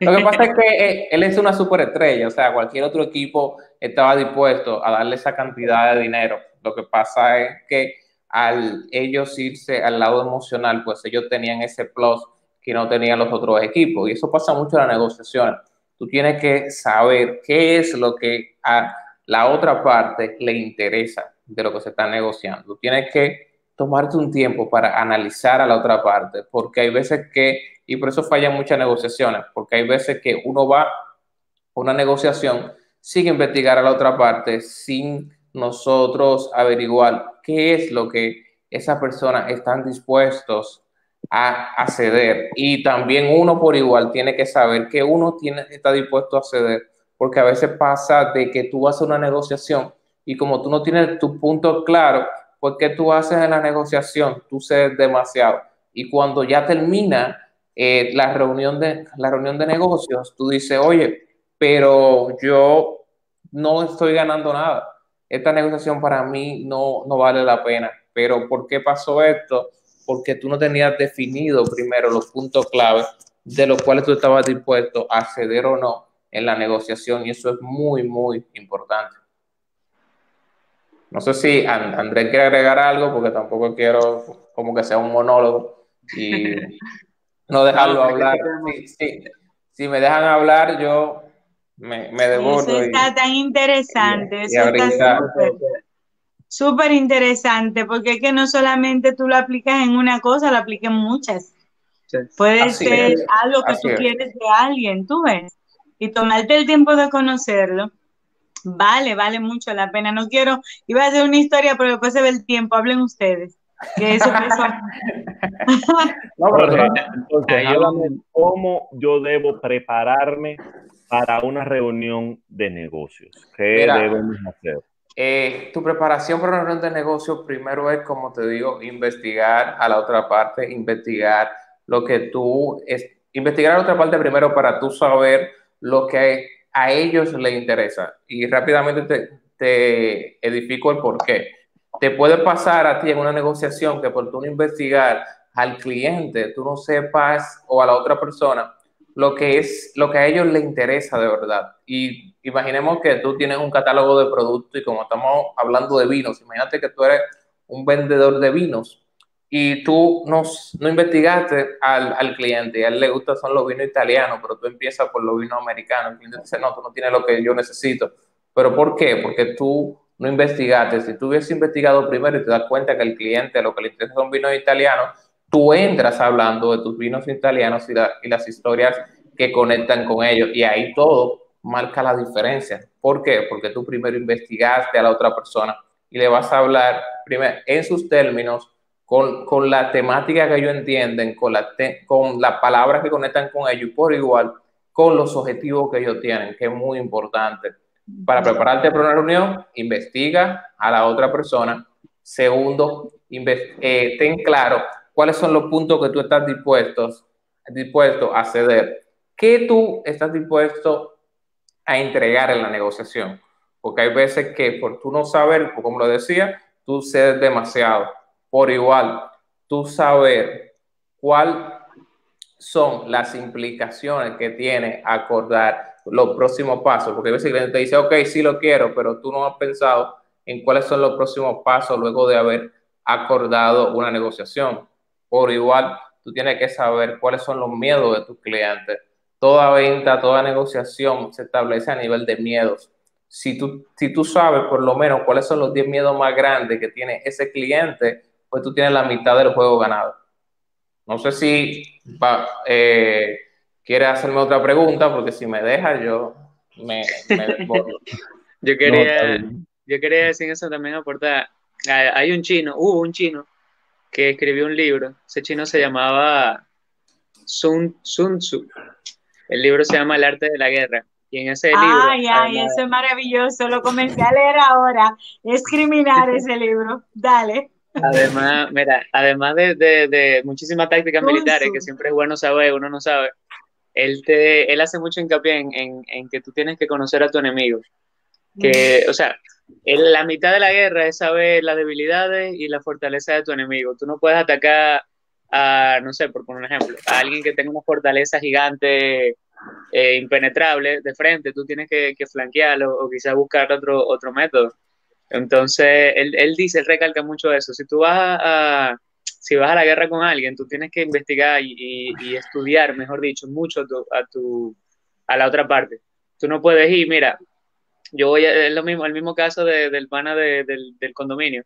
Lo que pasa es que eh, él es una superestrella, o sea, cualquier otro equipo estaba dispuesto a darle esa cantidad de dinero. Lo que pasa es que al ellos irse al lado emocional, pues ellos tenían ese plus que no tenían los otros equipos. Y eso pasa mucho en las negociaciones. Tú tienes que saber qué es lo que a la otra parte le interesa de lo que se está negociando. Tú tienes que tomarte un tiempo para analizar a la otra parte, porque hay veces que, y por eso fallan muchas negociaciones, porque hay veces que uno va a una negociación sin investigar a la otra parte, sin nosotros averiguar qué es lo que esas personas están dispuestos a, ceder. Y también uno por igual tiene que saber que uno tiene, está dispuesto a ceder, porque a veces pasa de que tú haces una negociación y como tú no tienes tu punto claro, ¿qué tú haces en la negociación? Tú cedes demasiado. Y cuando ya termina eh, la, reunión de, la reunión de negocios, tú dices, oye, pero yo no estoy ganando nada esta negociación para mí no, no vale la pena. Pero ¿por qué pasó esto? Porque tú no tenías definido primero los puntos claves de los cuales tú estabas dispuesto a ceder o no en la negociación y eso es muy, muy importante. No sé si Andrés quiere agregar algo porque tampoco quiero como que sea un monólogo y no dejarlo hablar. si me dejan hablar, yo me, me Eso está tan interesante, eso está súper interesante, porque es que no solamente tú lo aplicas en una cosa, lo aplicas en muchas. Puede ser algo que tú quieres de alguien, tú ves, y tomarte el tiempo de conocerlo. Vale, vale mucho la pena. No quiero, iba a hacer una historia, pero después se ve el tiempo. Hablen ustedes. Que eso, eso. no, pero, entonces, cómo yo debo prepararme para una reunión de negocios? ¿Qué debemos hacer? Eh, tu preparación para una reunión de negocios primero es, como te digo, investigar a la otra parte, investigar lo que tú, es, investigar a la otra parte primero para tú saber lo que a ellos les interesa. Y rápidamente te, edifico el por qué. Te puede pasar a ti en una negociación que por tú no investigar al cliente, tú no sepas o a la otra persona lo que es lo que a ellos les interesa de verdad. Y imaginemos que tú tienes un catálogo de productos y como estamos hablando de vinos, imagínate que tú eres un vendedor de vinos y tú no, no investigaste al, al, cliente y a él le gustan son los vinos italianos, pero tú empiezas por los vinos americanos. El cliente dice, no, tú no tienes lo que yo necesito. ¿Pero por qué? Porque tú no investigaste. Si tú hubieses investigado primero y te das cuenta que el cliente lo que le interesa son vinos italianos, tú entras hablando de tus vinos italianos y, las historias que conectan con ellos y ahí todo marca la diferencia. ¿Por qué? Porque tú primero investigaste a la otra persona y le vas a hablar primero en sus términos, con, la temática que ellos entienden, con, la con las palabras que conectan con ellos por igual con los objetivos que ellos tienen, que es muy importante. Para prepararte para una reunión, investiga a la otra persona. Segundo, eh, ten claro cuáles son los puntos que tú estás dispuestos, dispuesto a ceder. ¿Qué tú estás dispuesto a entregar en la negociación? Porque hay veces que por tú no saber, como lo decía, tú cedes demasiado. Por igual, tú saber cuál son las implicaciones que tiene acordar los próximos pasos, porque a veces el cliente te dice, ok, sí lo quiero, pero tú no has pensado en cuáles son los próximos pasos luego de haber acordado una negociación. Por igual, tú tienes que saber cuáles son los miedos de tus clientes. Toda venta, toda negociación se establece a nivel de miedos. Si tú, si tú sabes por lo menos cuáles son los 10 miedos más grandes que tiene ese cliente, pues tú tienes la mitad del juego ganado. No sé si eh, quiere hacerme otra pregunta, porque si me deja, yo me, yo, quería, yo quería decir eso también aportar. Hay un chino, hubo un chino que escribió un libro. Ese chino se llamaba Sun, Sun Tzu. El libro se llama El arte de la guerra. Y en ese libro. Ay, ay, eso es maravilloso. Lo comencé a leer ahora. Es criminal ese libro. Dale. Además, mira, además de, de, muchísimas tácticas militares que siempre es bueno saber, uno no sabe, él, te, él hace mucho hincapié en, en, que tú tienes que conocer a tu enemigo. Que, o sea, en la mitad de la guerra es saber las debilidades y la fortaleza de tu enemigo. Tú no puedes atacar a, no sé, por poner un ejemplo, a alguien que tenga una fortaleza gigante, eh, impenetrable de frente, tú tienes que, que flanquearlo o quizás buscar otro, otro método. Entonces, él, él dice, él recalca mucho eso. Si tú vas a, si vas a la guerra con alguien, tú tienes que investigar y, y, estudiar, mejor dicho, mucho a tu, a la otra parte. Tú no puedes ir, mira, yo voy a, es lo mismo, el mismo caso de, del pana de, del, condominio.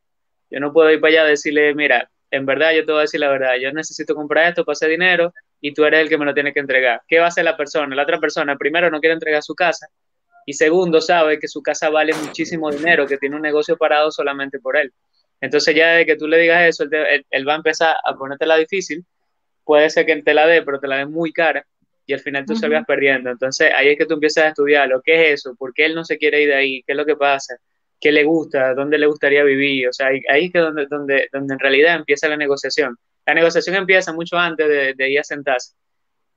Yo no puedo ir para allá a decirle, mira, en verdad yo te voy a decir la verdad, yo necesito comprar esto, pase dinero y tú eres el que me lo tiene que entregar. ¿Qué va a hacer la persona? La otra persona primero no quiere entregar su casa y segundo, sabe que su casa vale muchísimo dinero, que tiene un negocio parado solamente por él. Entonces ya de que tú le digas eso, él, va a empezar a ponértela difícil, puede ser que él te la dé, pero te la dé muy cara y al final tú se vas perdiendo. Entonces ahí es que tú empiezas a estudiar lo que es eso, por qué él no se quiere ir de ahí, qué es lo que pasa, qué le gusta, dónde le gustaría vivir. O sea, ahí, es que donde, donde, donde en realidad empieza la negociación. La negociación empieza mucho antes de, de ir a sentarse.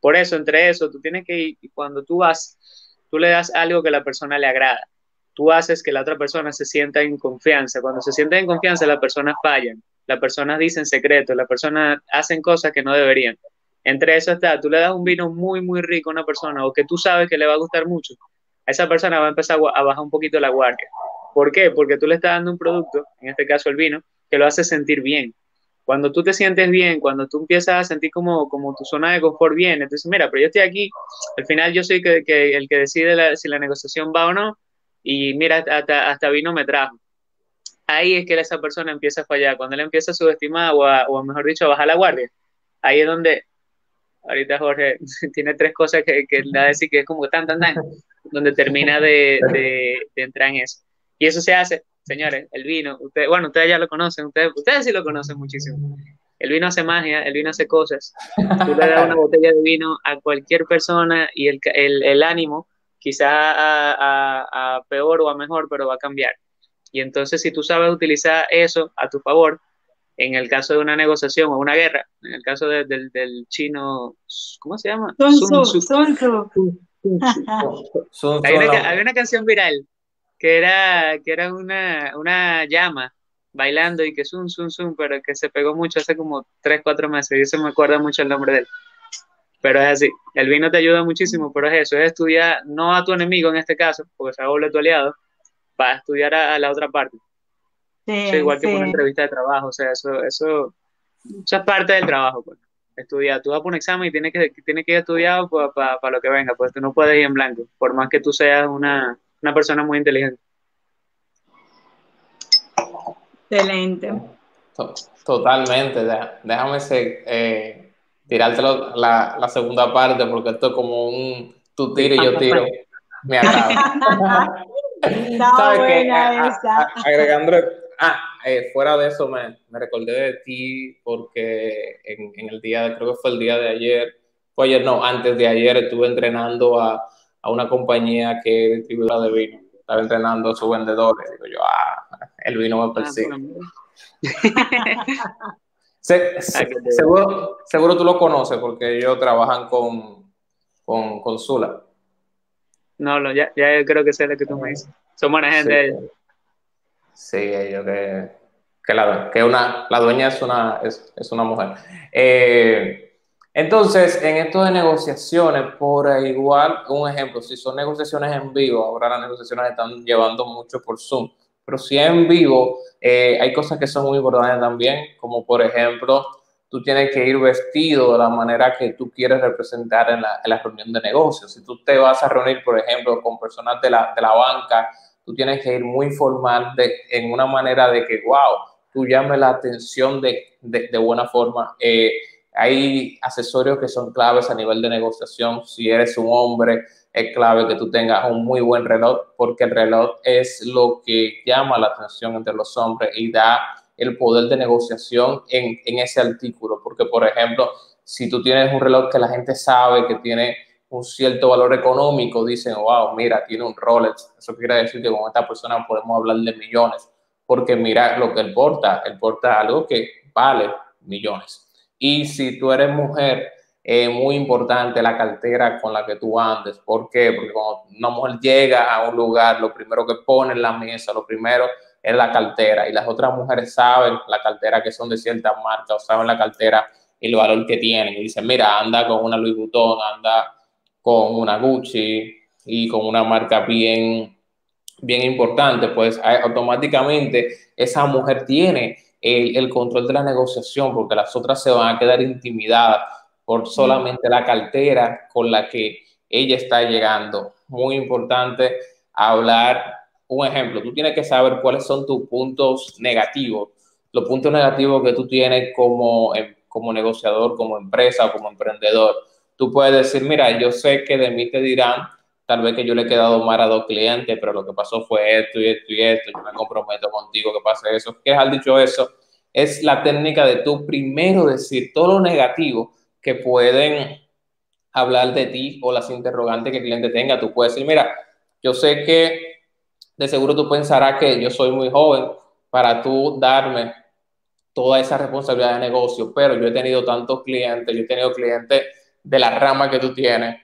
Por eso, entre eso, tú tienes que ir, y cuando tú vas tú le das algo que a la persona le agrada. Tú haces que la otra persona se sienta en confianza. Cuando se siente en confianza, las personas fallan. Las personas dicen secretos, las personas hacen cosas que no deberían. Entre eso está, tú le das un vino muy, muy rico a una persona o que tú sabes que le va a gustar mucho. A esa persona va a empezar a bajar un poquito la guardia. ¿Por qué? Porque tú le estás dando un producto, en este caso el vino, que lo hace sentir bien. Cuando tú te sientes bien, cuando tú empiezas a sentir como, como tu zona de confort bien, entonces, mira, pero yo estoy aquí, al final yo soy que, que el que decide si la negociación va o no, y mira, hasta, hasta vino me trajo. Ahí es que esa persona empieza a fallar, cuando él empieza a subestimar o, a, o mejor dicho, a bajar la guardia. Ahí es donde, ahorita Jorge tiene tres cosas que, que va a decir que es como tan, tan, tan, donde termina de, de, de entrar en eso. Y eso se hace señores, el vino, ustedes, bueno, ustedes ya lo conocen, ustedes, ustedes sí lo conocen muchísimo. El vino hace magia, el vino hace cosas. Tú le das una botella de vino a cualquier persona y el, el, el ánimo, quizá a, a, a, peor o a mejor, pero va a cambiar. Y entonces, si tú sabes utilizar eso a tu favor, en el caso de una negociación o una guerra, en el caso de, de, del chino, ¿cómo se llama? Sun Tzu. Hay una, hay una canción viral que era, que era una, una llama bailando y que zum, zum, zum, pero que se pegó mucho hace como 3, 4 meses y eso me acuerda mucho el nombre de él. Pero es así, el vino te ayuda muchísimo, pero es eso, es estudiar no a tu enemigo en este caso, porque se vuelve tu aliado, para estudiar a, a la otra parte. Sí, igual que por una entrevista de trabajo, o sea, eso, eso, eso es parte del trabajo, pues. Estudiar, tú vas por un examen y tienes que, tienes que ir estudiado para pa, pa lo que venga, pues tú no puedes ir en blanco, por más que tú seas una, una persona muy inteligente. Excelente. Totalmente. Déjame eh, tirarte la, la, segunda parte porque esto es como un tú tiro y yo tiro. Me agrada. agregando, ah, eh, fuera de eso me, me, recordé de ti porque en, en, el día, de, creo que fue el día de ayer, Oye, no, antes de ayer estuve entrenando a, a una compañía que es distribuidora de vino. Estaba entrenando a sus vendedores. Digo yo, ah, el vino me persigue. seguro, seguro tú lo conoces porque ellos trabajan con, con, con Zula. No, no, ya, ya creo que sé lo que tú me dices. Son buena gente sí. ellos que, que, la, que una, la dueña es una, es, es una mujer. Eh, entonces, en esto de negociaciones, por igual, un ejemplo, si son negociaciones en vivo, ahora las negociaciones están llevando mucho por Zoom, pero si en vivo, eh, hay cosas que son muy importantes también, como por ejemplo, tú tienes que ir vestido de la manera que tú quieres representar en la, en reunión de negocios. Si tú te vas a reunir, por ejemplo, con personas de la, de la banca, tú tienes que ir muy formal de, en una manera de que, wow, tú llames la atención de, de, de buena forma. Eh, hay accesorios que son claves a nivel de negociación. Si eres un hombre, es clave que tú tengas un muy buen reloj, porque el reloj es lo que llama la atención entre los hombres y da el poder de negociación en, ese artículo. Porque, por ejemplo, si tú tienes un reloj que la gente sabe que tiene un cierto valor económico, dicen, wow, mira, tiene un Rolex. Eso quiere decir que con esta persona podemos hablar de millones, porque mira lo que él porta, él porta algo que vale millones. Y si tú eres mujer, es muy importante la cartera con la que tú andes. ¿Por qué? Porque cuando una mujer llega a un lugar, lo primero que pone en la mesa, lo primero es la cartera y las otras mujeres saben la cartera que son de cierta marca o saben la cartera y el valor que tienen y dicen, mira, anda con una Louis Vuitton, anda con una Gucci y con una marca bien, bien importante, pues automáticamente esa mujer tiene el, el control de la negociación porque las otras se van a quedar intimidadas por solamente la cartera con la que ella está llegando. Muy importante hablar un ejemplo, tú tienes que saber cuáles son tus puntos negativos, los puntos negativos que tú tienes como, em, como negociador, como empresa o como emprendedor. Tú puedes decir, mira, yo sé que de mí te dirán, tal vez que yo le he quedado mal a dos clientes, pero lo que pasó fue esto y esto y esto, yo me comprometo contigo que pase eso. ¿Qué has dicho eso? Es la técnica de tú primero decir todo lo negativo que pueden hablar de ti o las interrogantes que el cliente tenga. Tú puedes decir, mira, yo sé que de seguro tú pensarás que yo soy muy joven para tú darme toda esa responsabilidad de negocio, pero yo he tenido tantos clientes, yo he tenido clientes de la rama que tú tienes,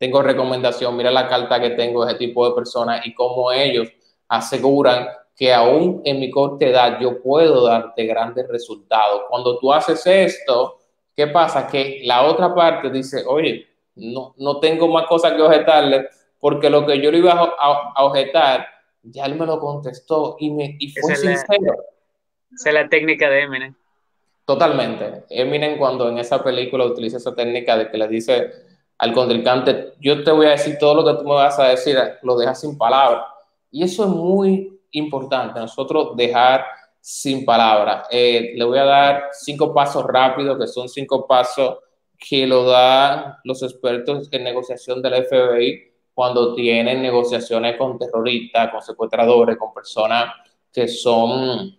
tengo recomendación, mira la carta que tengo de ese tipo de personas y cómo ellos aseguran que aún en mi corta edad yo puedo darte grandes resultados. Cuando tú haces esto, ¿qué pasa? Que la otra parte dice, oye, no, no tengo más cosas que objetarle, porque lo que yo le iba a, objetar, ya él me lo contestó y, me, y fue sincero. esa es la técnica de Eminem. Totalmente. Eminem cuando en esa película utiliza esa técnica de que le dice al contrincante, yo te voy a decir todo lo que tú me vas a decir, lo dejas sin palabras. Y eso es muy importante, nosotros dejar sin palabras. Eh, le voy a dar cinco pasos rápidos, que son cinco pasos que lo dan los expertos en negociación del FBI cuando tienen negociaciones con terroristas, con secuestradores, con personas que son,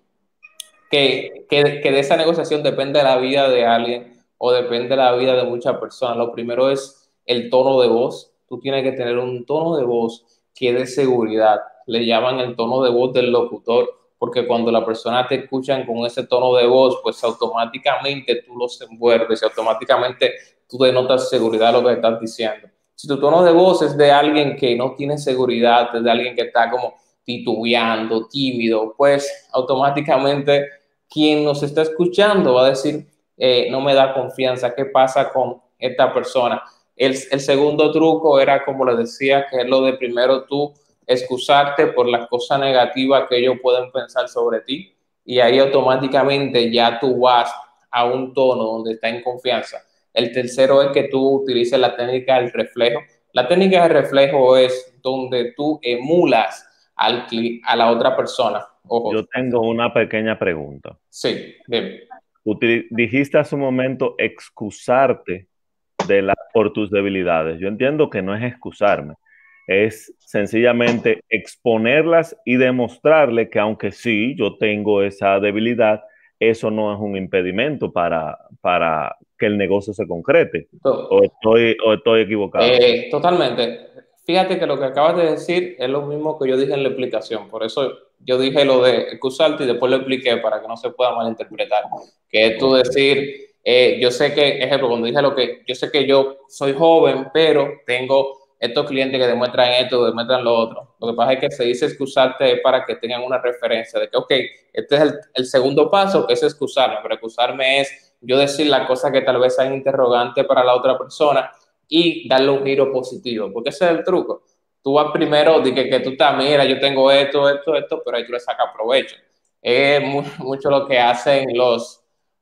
que, que, de esa negociación depende la vida de alguien o depende la vida de muchas personas. Lo primero es el tono de voz. Tú tienes que tener un tono de voz que dé seguridad. Le llaman el tono de voz del locutor, porque cuando la persona te escuchan con ese tono de voz, pues automáticamente tú los envuelves y automáticamente tú denotas seguridad lo que estás diciendo. Si tu tono de voz es de alguien que no tiene seguridad, es de alguien que está como titubeando, tímido, pues automáticamente quien nos está escuchando va a decir, eh, no me da confianza, ¿qué pasa con esta persona? El, el, segundo truco era, como les decía, que es lo de primero tú excusarte por las cosas negativas que ellos pueden pensar sobre ti y ahí automáticamente ya tú vas a un tono donde está en confianza. El tercero es que tú utilices la técnica del reflejo. La técnica del reflejo es donde tú emulas al, a la otra persona. Yo tengo una pequeña pregunta. Sí, dime. dijiste hace un momento excusarte de la, por tus debilidades. Yo entiendo que no es excusarme, es sencillamente exponerlas y demostrarle que aunque sí, yo tengo esa debilidad, eso no es un impedimento para, para que el negocio se concrete. ¿O estoy, o estoy equivocado? Eh, totalmente. Fíjate que lo que acabas de decir es lo mismo que yo dije en la explicación. Por eso yo dije lo de excusarte y después lo expliqué para que no se pueda malinterpretar. Que es tú decir, eh, yo sé que, ejemplo, cuando dije lo que, yo sé que yo soy joven, pero tengo estos clientes que demuestran esto, demuestran lo otro. Lo que pasa es que se dice excusarte para que tengan una referencia de que, ok, este es el, segundo paso, que es excusarme, pero excusarme es yo decir la cosa que tal vez sea interrogante para la otra persona y darle un giro positivo, porque ese es el truco. Tú vas primero, de que, que tú estás, mira, yo tengo esto, esto, esto, pero ahí tú le sacas provecho. Es mucho lo que hacen los,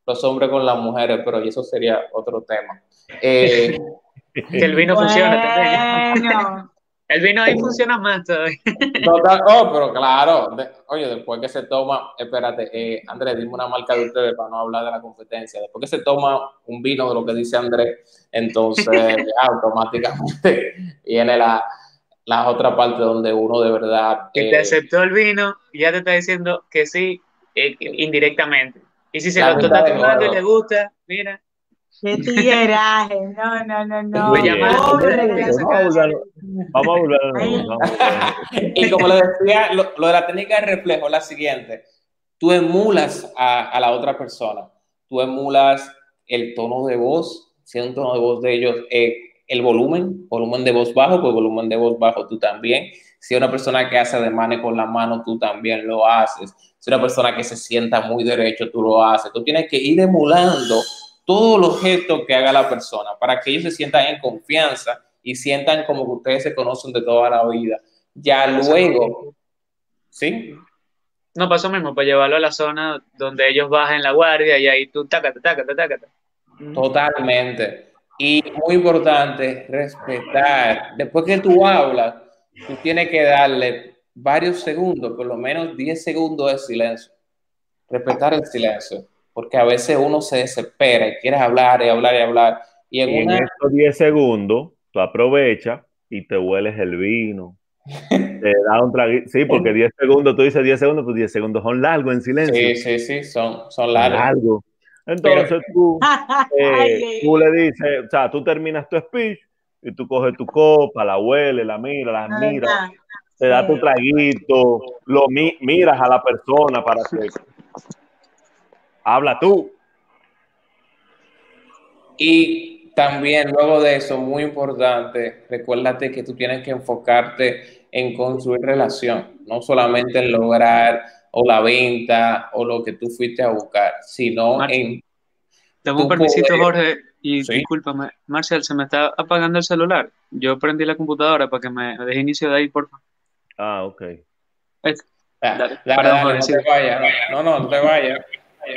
los hombres con las mujeres, pero eso sería otro tema. Eh, que el vino funciona El vino ahí funciona más todavía. oh, pero claro. oye, después que se toma, espérate, eh, Andrés, dime una marca de ustedes para no hablar de la competencia. Después que se toma un vino de lo que dice Andrés, entonces automáticamente viene la, la otra parte donde uno de verdad. Que te eh, aceptó el vino ya te está diciendo que sí, eh, indirectamente. Y si se lo está tomando y le gusta, mira. Qué tigueraje, no, no, no, no. Vamos a volver Y como lo decía, lo, de la técnica de reflejo es la siguiente. Tú emulas a, la otra persona. Tú emulas el tono de voz, si es un tono de voz de ellos, eh, el volumen, volumen de voz bajo, pues volumen de voz bajo tú también. Si una persona que hace ademanes con la mano, tú también lo haces. Si una persona que se sienta muy derecho, tú lo haces. Tú tienes que ir emulando todos los gestos que haga la persona para que ellos se sientan en confianza y sientan como que ustedes se conocen de toda la vida. Ya luego, ¿sí? No pasó mismo, para llevarlo a la zona donde ellos bajen la guardia y ahí tú tácate, tácate, tácate. Totalmente. Y muy importante, respetar. Después que tú hablas, tú tienes que darle varios segundos, por lo menos 10 segundos de silencio. Respetar el silencio porque a veces uno se desespera y quieres hablar y hablar y hablar. Y en, estos 10 segundos, tú aprovechas y te hueles el vino. te da un traguito. Sí, porque 10 segundos, tú dices 10 segundos, pues 10 segundos son largos en silencio. Sí, sí, sí, son, son largos. Entonces tú, eh, tú le dices, o sea, tú terminas tu speech y tú coges tu copa, la hueles, la miras, la miras, te da tu traguito, lo miras a la persona para que Habla tú. Y también luego de eso, muy importante, recuérdate que tú tienes que enfocarte en construir relación, no solamente en lograr o la venta o lo que tú fuiste a buscar, sino en... Tengo un permisito, Jorge, y discúlpame, Marcial, se me está apagando el celular. Yo prendí la computadora para que me deje inicio de ahí, por favor. Ah, ok. Ah, no te vayas, no, no, no te vayas.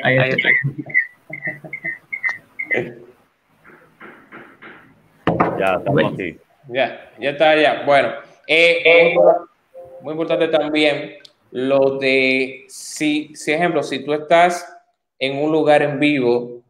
Ahí, Ya, estamos aquí. Ya, ya está, ya. Bueno, eh, muy importante también lo de, si, si ejemplo, si tú estás en un lugar en vivo,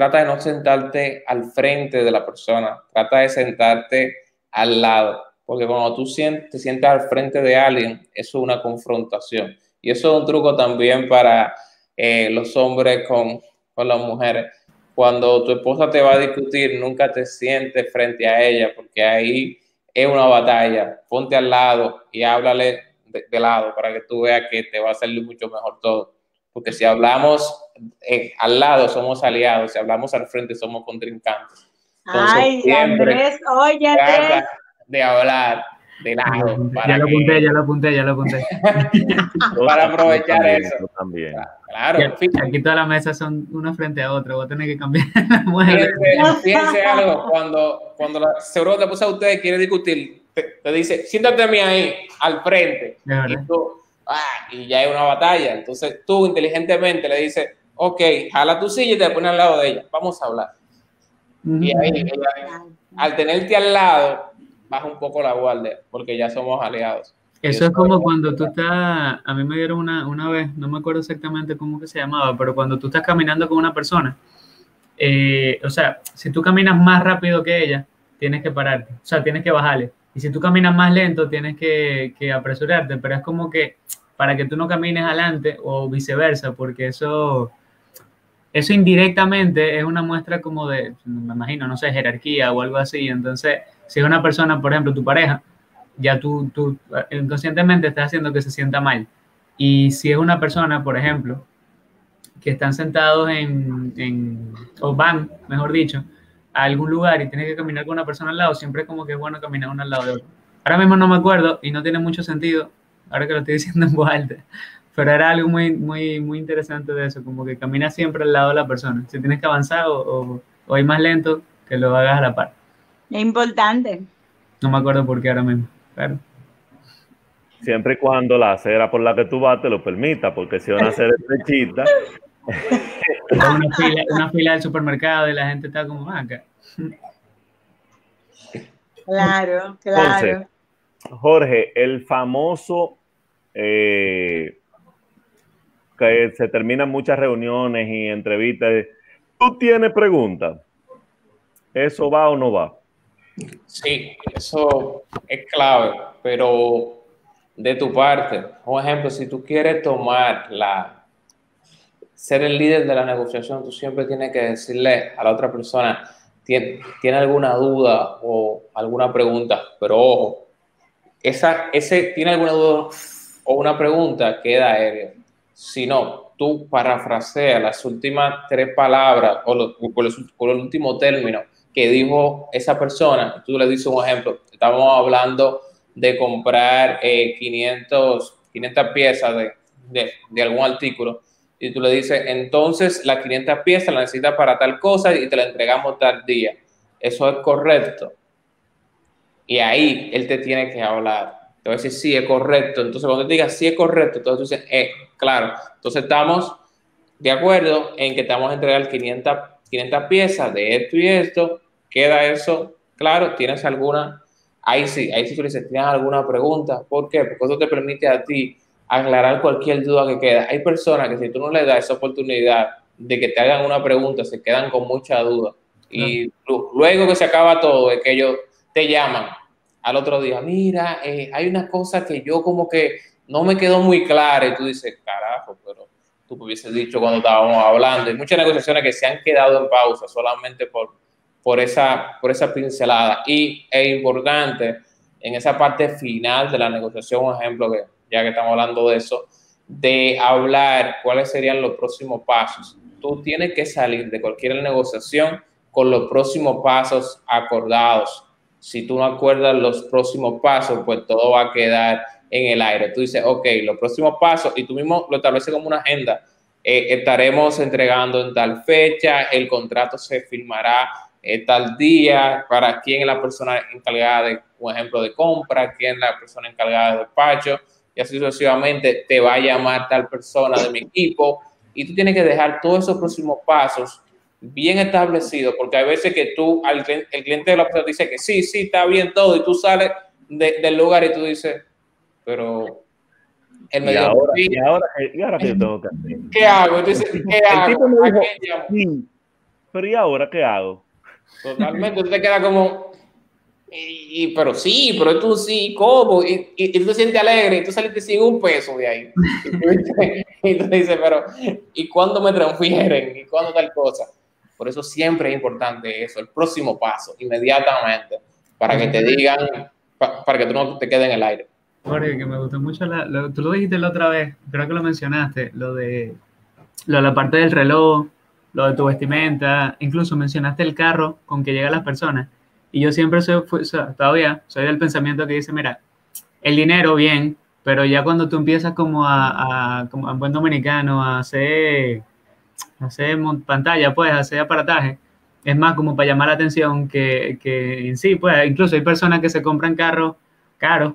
trata de no sentarte al frente de la persona, trata de sentarte al lado, porque cuando tú te sientas al frente de alguien, eso es una confrontación. Y eso es un truco también para eh, los hombres con, con las mujeres. Cuando tu esposa te va a discutir, nunca te sientes frente a ella, porque ahí es una batalla. Ponte al lado y háblale de, lado para que tú veas que te va a salir mucho mejor todo. Porque si hablamos eh, al lado, somos aliados. Si hablamos al frente, somos contrincantes. Ay, Andrés, oye, Andrés. De hablar de lado. ya lo apunté, ya lo apunté, ya lo apunté. para aprovechar eso. También. Claro. Aquí, todas las mesas son una frente a otra, voy a tener que cambiar Fíjense, algo, cuando, cuando la, seguro la esposa de ustedes quiere discutir, te, dice, siéntate a mí ahí, al frente. Y, tú, ah, y ya hay una batalla. Entonces tú inteligentemente le dices, ok, jala tu silla y te pones al lado de ella, vamos a hablar. Y ahí, al tenerte al lado, baja un poco la guardia, porque ya somos aliados. Eso es como cuando tú estás, a mí me dieron una, una vez, no me acuerdo exactamente cómo que se llamaba, pero cuando tú estás caminando con una persona, eh, o sea, si tú caminas más rápido que ella, tienes que pararte, o sea, tienes que bajarle. Y si tú caminas más lento, tienes que, que apresurarte, pero es como que para que tú no camines adelante o viceversa, porque eso, eso indirectamente es una muestra como de, me imagino, no sé, jerarquía o algo así. Entonces, si es una persona, por ejemplo, tu pareja, ya tú, tú inconscientemente estás haciendo que se sienta mal. Y si es una persona, por ejemplo, que están sentados en, en, o van, mejor dicho, a algún lugar y tienes que caminar con una persona al lado, siempre es como que es bueno caminar uno al lado de otro. Ahora mismo no me acuerdo y no tiene mucho sentido, ahora que lo estoy diciendo en voz alta, pero era algo muy, muy, muy interesante de eso, como que camina siempre al lado de la persona. Si tienes que avanzar o, o, ir más lento, que lo hagas a la par. Es importante. No me acuerdo por qué ahora mismo, claro. Siempre y cuando la acera por la que tú vas te lo permita, porque si una acera estrechita... una, fila, una fila del supermercado y la gente está como, ah, acá. Claro, claro. Jorge, el famoso eh, que se terminan muchas reuniones y entrevistas. ¿Tú tienes preguntas? ¿Eso va o no va? Sí, eso es clave, pero de tu parte, por ejemplo, si tú quieres tomar la, ser el líder de la negociación, tú siempre tienes que decirle a la otra persona, tiene, tiene alguna duda o alguna pregunta, pero ojo, esa, ese tiene alguna duda o una pregunta, queda aéreo sino tú parafraseas las últimas tres palabras o, los, el último término que dijo esa persona. Tú le dices un ejemplo. Estamos hablando de comprar 500, eh, 500 piezas de, de, algún artículo y tú le dices, entonces las 500 piezas las necesitas para tal cosa y te la entregamos tal día. Eso es correcto. Y ahí él te tiene que hablar. Te a decir, sí, es correcto. Entonces, cuando te digas, sí, es correcto, entonces tú dices, eh, claro. Entonces, estamos de acuerdo en que te vamos a entregar 500, 500 piezas de esto y esto. Queda eso claro. ¿Tienes alguna? Ahí sí, ahí sí tú dices, ¿tienes alguna pregunta? ¿Por qué? Porque eso te permite a ti aclarar cualquier duda que queda. Hay personas que si tú no le das esa oportunidad de que te hagan una pregunta, se quedan con mucha duda. Y luego que se acaba todo, es que ellos te llaman al otro día, mira, eh, hay una cosa que yo como que no me quedó muy clara y tú dices, carajo, pero tú me hubieses dicho cuando estábamos hablando. Hay muchas negociaciones que se han quedado en pausa solamente por, por, esa, por esa pincelada. Y es importante en esa parte final de la negociación, un ejemplo que ya que estamos hablando de eso, de hablar cuáles serían los próximos pasos. Tú tienes que salir de cualquier negociación con los próximos pasos acordados si tú no acuerdas los próximos pasos, pues todo va a quedar en el aire. Tú dices, ok, los próximos pasos, y tú mismo lo estableces como una agenda. Eh, estaremos entregando en tal fecha, el contrato se firmará en tal día, para quién es la persona encargada de, un ejemplo, de compra, quién es la persona encargada de despacho, y así sucesivamente te va a llamar tal persona de mi equipo, y tú tienes que dejar todos esos próximos pasos bien establecido, porque hay veces que tú, el cliente de la persona dice que sí, sí, está bien todo, y tú sales del lugar y tú dices, pero el medio ahora, y ahora, y ahora tengo que hacer? ¿Qué hago? Entonces, ¿qué hago? sí, pero ¿y ahora qué hago? Totalmente, tú te quedas como, y, pero sí, pero tú sí, ¿cómo? Y, y, tú te sientes alegre y tú saliste sin un peso de ahí. Y tú dices, pero ¿y cuándo me transfieren? ¿Y cuándo tal cosa? Por eso siempre es importante eso, el próximo paso, inmediatamente, para que te digan, para que tú no te quedes en el aire. Jorge, que me gustó mucho, tú lo dijiste la otra vez, creo que lo mencionaste, lo de, lo la parte del reloj, lo de tu vestimenta, incluso mencionaste el carro con que llegan las personas. Y yo siempre soy, todavía soy del pensamiento que dice, mira, el dinero bien, pero ya cuando tú empiezas como a, como en buen dominicano, a hacer hacer pantalla, pues, hacer aparataje, es más como para llamar la atención que, que en sí, pues, incluso hay personas que se compran carros caros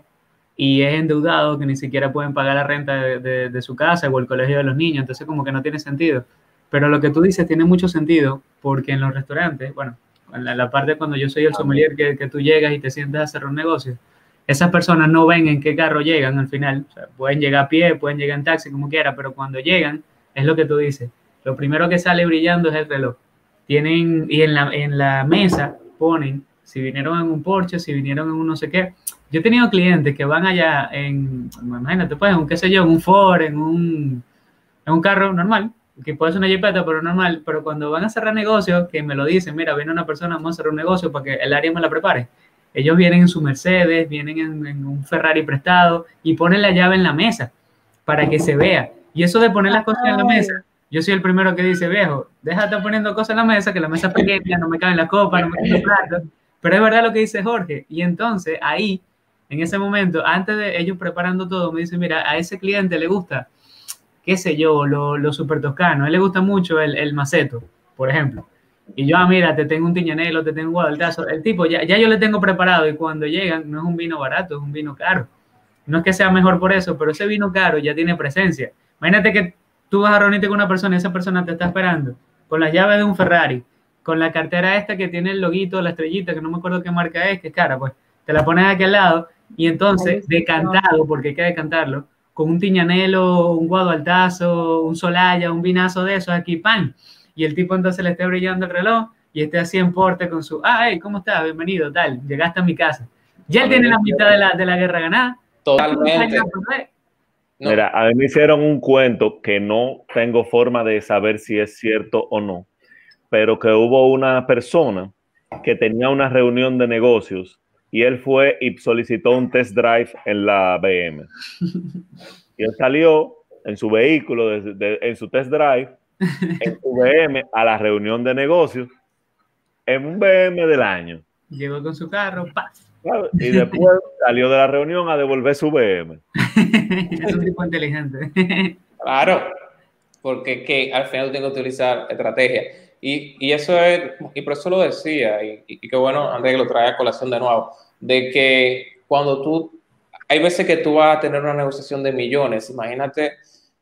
y es endeudado que ni siquiera pueden pagar la renta de, su casa o el colegio de los niños, entonces como que no tiene sentido. Pero lo que tú dices tiene mucho sentido porque en los restaurantes, bueno, en la, parte cuando yo soy el sommelier que, que, tú llegas y te sientas a hacer un negocio, esas personas no ven en qué carro llegan al final, o sea, pueden llegar a pie, pueden llegar en taxi, como quiera, pero cuando llegan, es lo que tú dices, lo primero que sale brillando es el reloj. Tienen, y en la, en la mesa ponen si vinieron en un Porsche, si vinieron en un no sé qué. Yo he tenido clientes que van allá en, imagínate, pues, en un qué sé yo, en un Ford, en un, en un carro normal, que puede ser una jipeta, pero normal, pero cuando van a cerrar negocios, que me lo dicen, mira, viene una persona, vamos a cerrar un negocio para que el área me la prepare. Ellos vienen en su Mercedes, vienen en, un Ferrari prestado y ponen la llave en la mesa para que se vea. Y eso de poner las cosas en la mesa, yo soy el primero que dice, viejo, déjate poniendo cosas en la mesa, que la mesa es pequeña, no me caben las copas, no me caben los platos. Pero es verdad lo que dice Jorge. Y entonces ahí, en ese momento, antes de ellos preparando todo, me dicen, mira, a ese cliente le gusta qué sé yo, lo, lo super toscano. A él le gusta mucho el, el, maceto, por ejemplo. Y yo, ah, mira, te tengo un tiñanelo, te tengo un guadaltazo. El tipo, ya, ya yo le tengo preparado y cuando llegan, no es un vino barato, es un vino caro. No es que sea mejor por eso, pero ese vino caro ya tiene presencia. Imagínate que tú vas a reunirte con una persona y esa persona te está esperando con las llaves de un Ferrari, con la cartera esta que tiene el loguito, la estrellita, que no me acuerdo qué marca es, que es cara, pues te la pones aquí al lado y entonces, decantado, porque hay que decantarlo, con un tiñanelo, un guadualtazo, un solaya, un vinazo de esos aquí, pan. Y el tipo entonces le esté brillando el reloj y esté así en porte con su, ah, hey, ¿cómo estás? Bienvenido, tal, llegaste a mi casa. Ya él tiene la mitad de la, de la guerra ganada. Totalmente. Mira, a mí me hicieron un cuento que no tengo forma de saber si es cierto o no, pero que hubo una persona que tenía una reunión de negocios y él fue y solicitó un test drive en la BM. Y él salió en su vehículo, en su test drive, en su BM, a la reunión de negocios, en un BM del año. Llegó con su carro, ¡paz! Y después salió de la reunión a devolver su BM. es un tipo inteligente. claro, porque que al final tengo que utilizar estrategia. Y, y, eso es, y por eso lo decía, y, y qué bueno, Andrés, que lo trae a colación de nuevo de que cuando tú, hay veces que tú vas a tener una negociación de millones, imagínate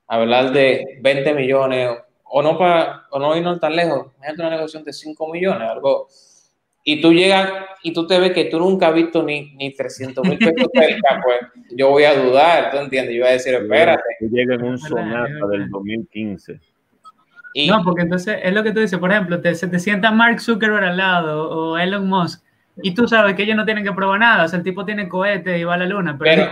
hablar de 20 millones o no para o no irnos tan lejos, imagínate una negociación de 5 millones, algo y tú llegas y tú te ves que tú nunca has visto ni, ni 300 mil pesos cerca, pues yo voy a dudar, ¿tú entiendes? Yo voy a decir, espérate. Llegas en un sonata del 2015. no, porque entonces es lo que tú dices, por ejemplo, te, se te sienta Mark Zuckerberg al lado o Elon Musk y tú sabes que ellos no tienen que probar nada, o sea, el tipo tiene cohete y va a la luna. Pero,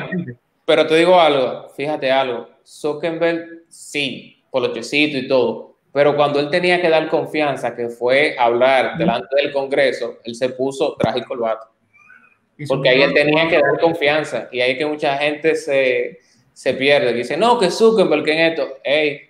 pero, te digo algo, fíjate algo, Zuckerberg sí, por los checitos y todo, pero cuando él tenía que dar confianza, que fue hablar delante del Congreso, él se puso traje y corbata. Porque ahí él tenía que dar confianza y ahí que mucha gente se, se pierde. Dice, no, que Zuckerberg, que en esto. Hey,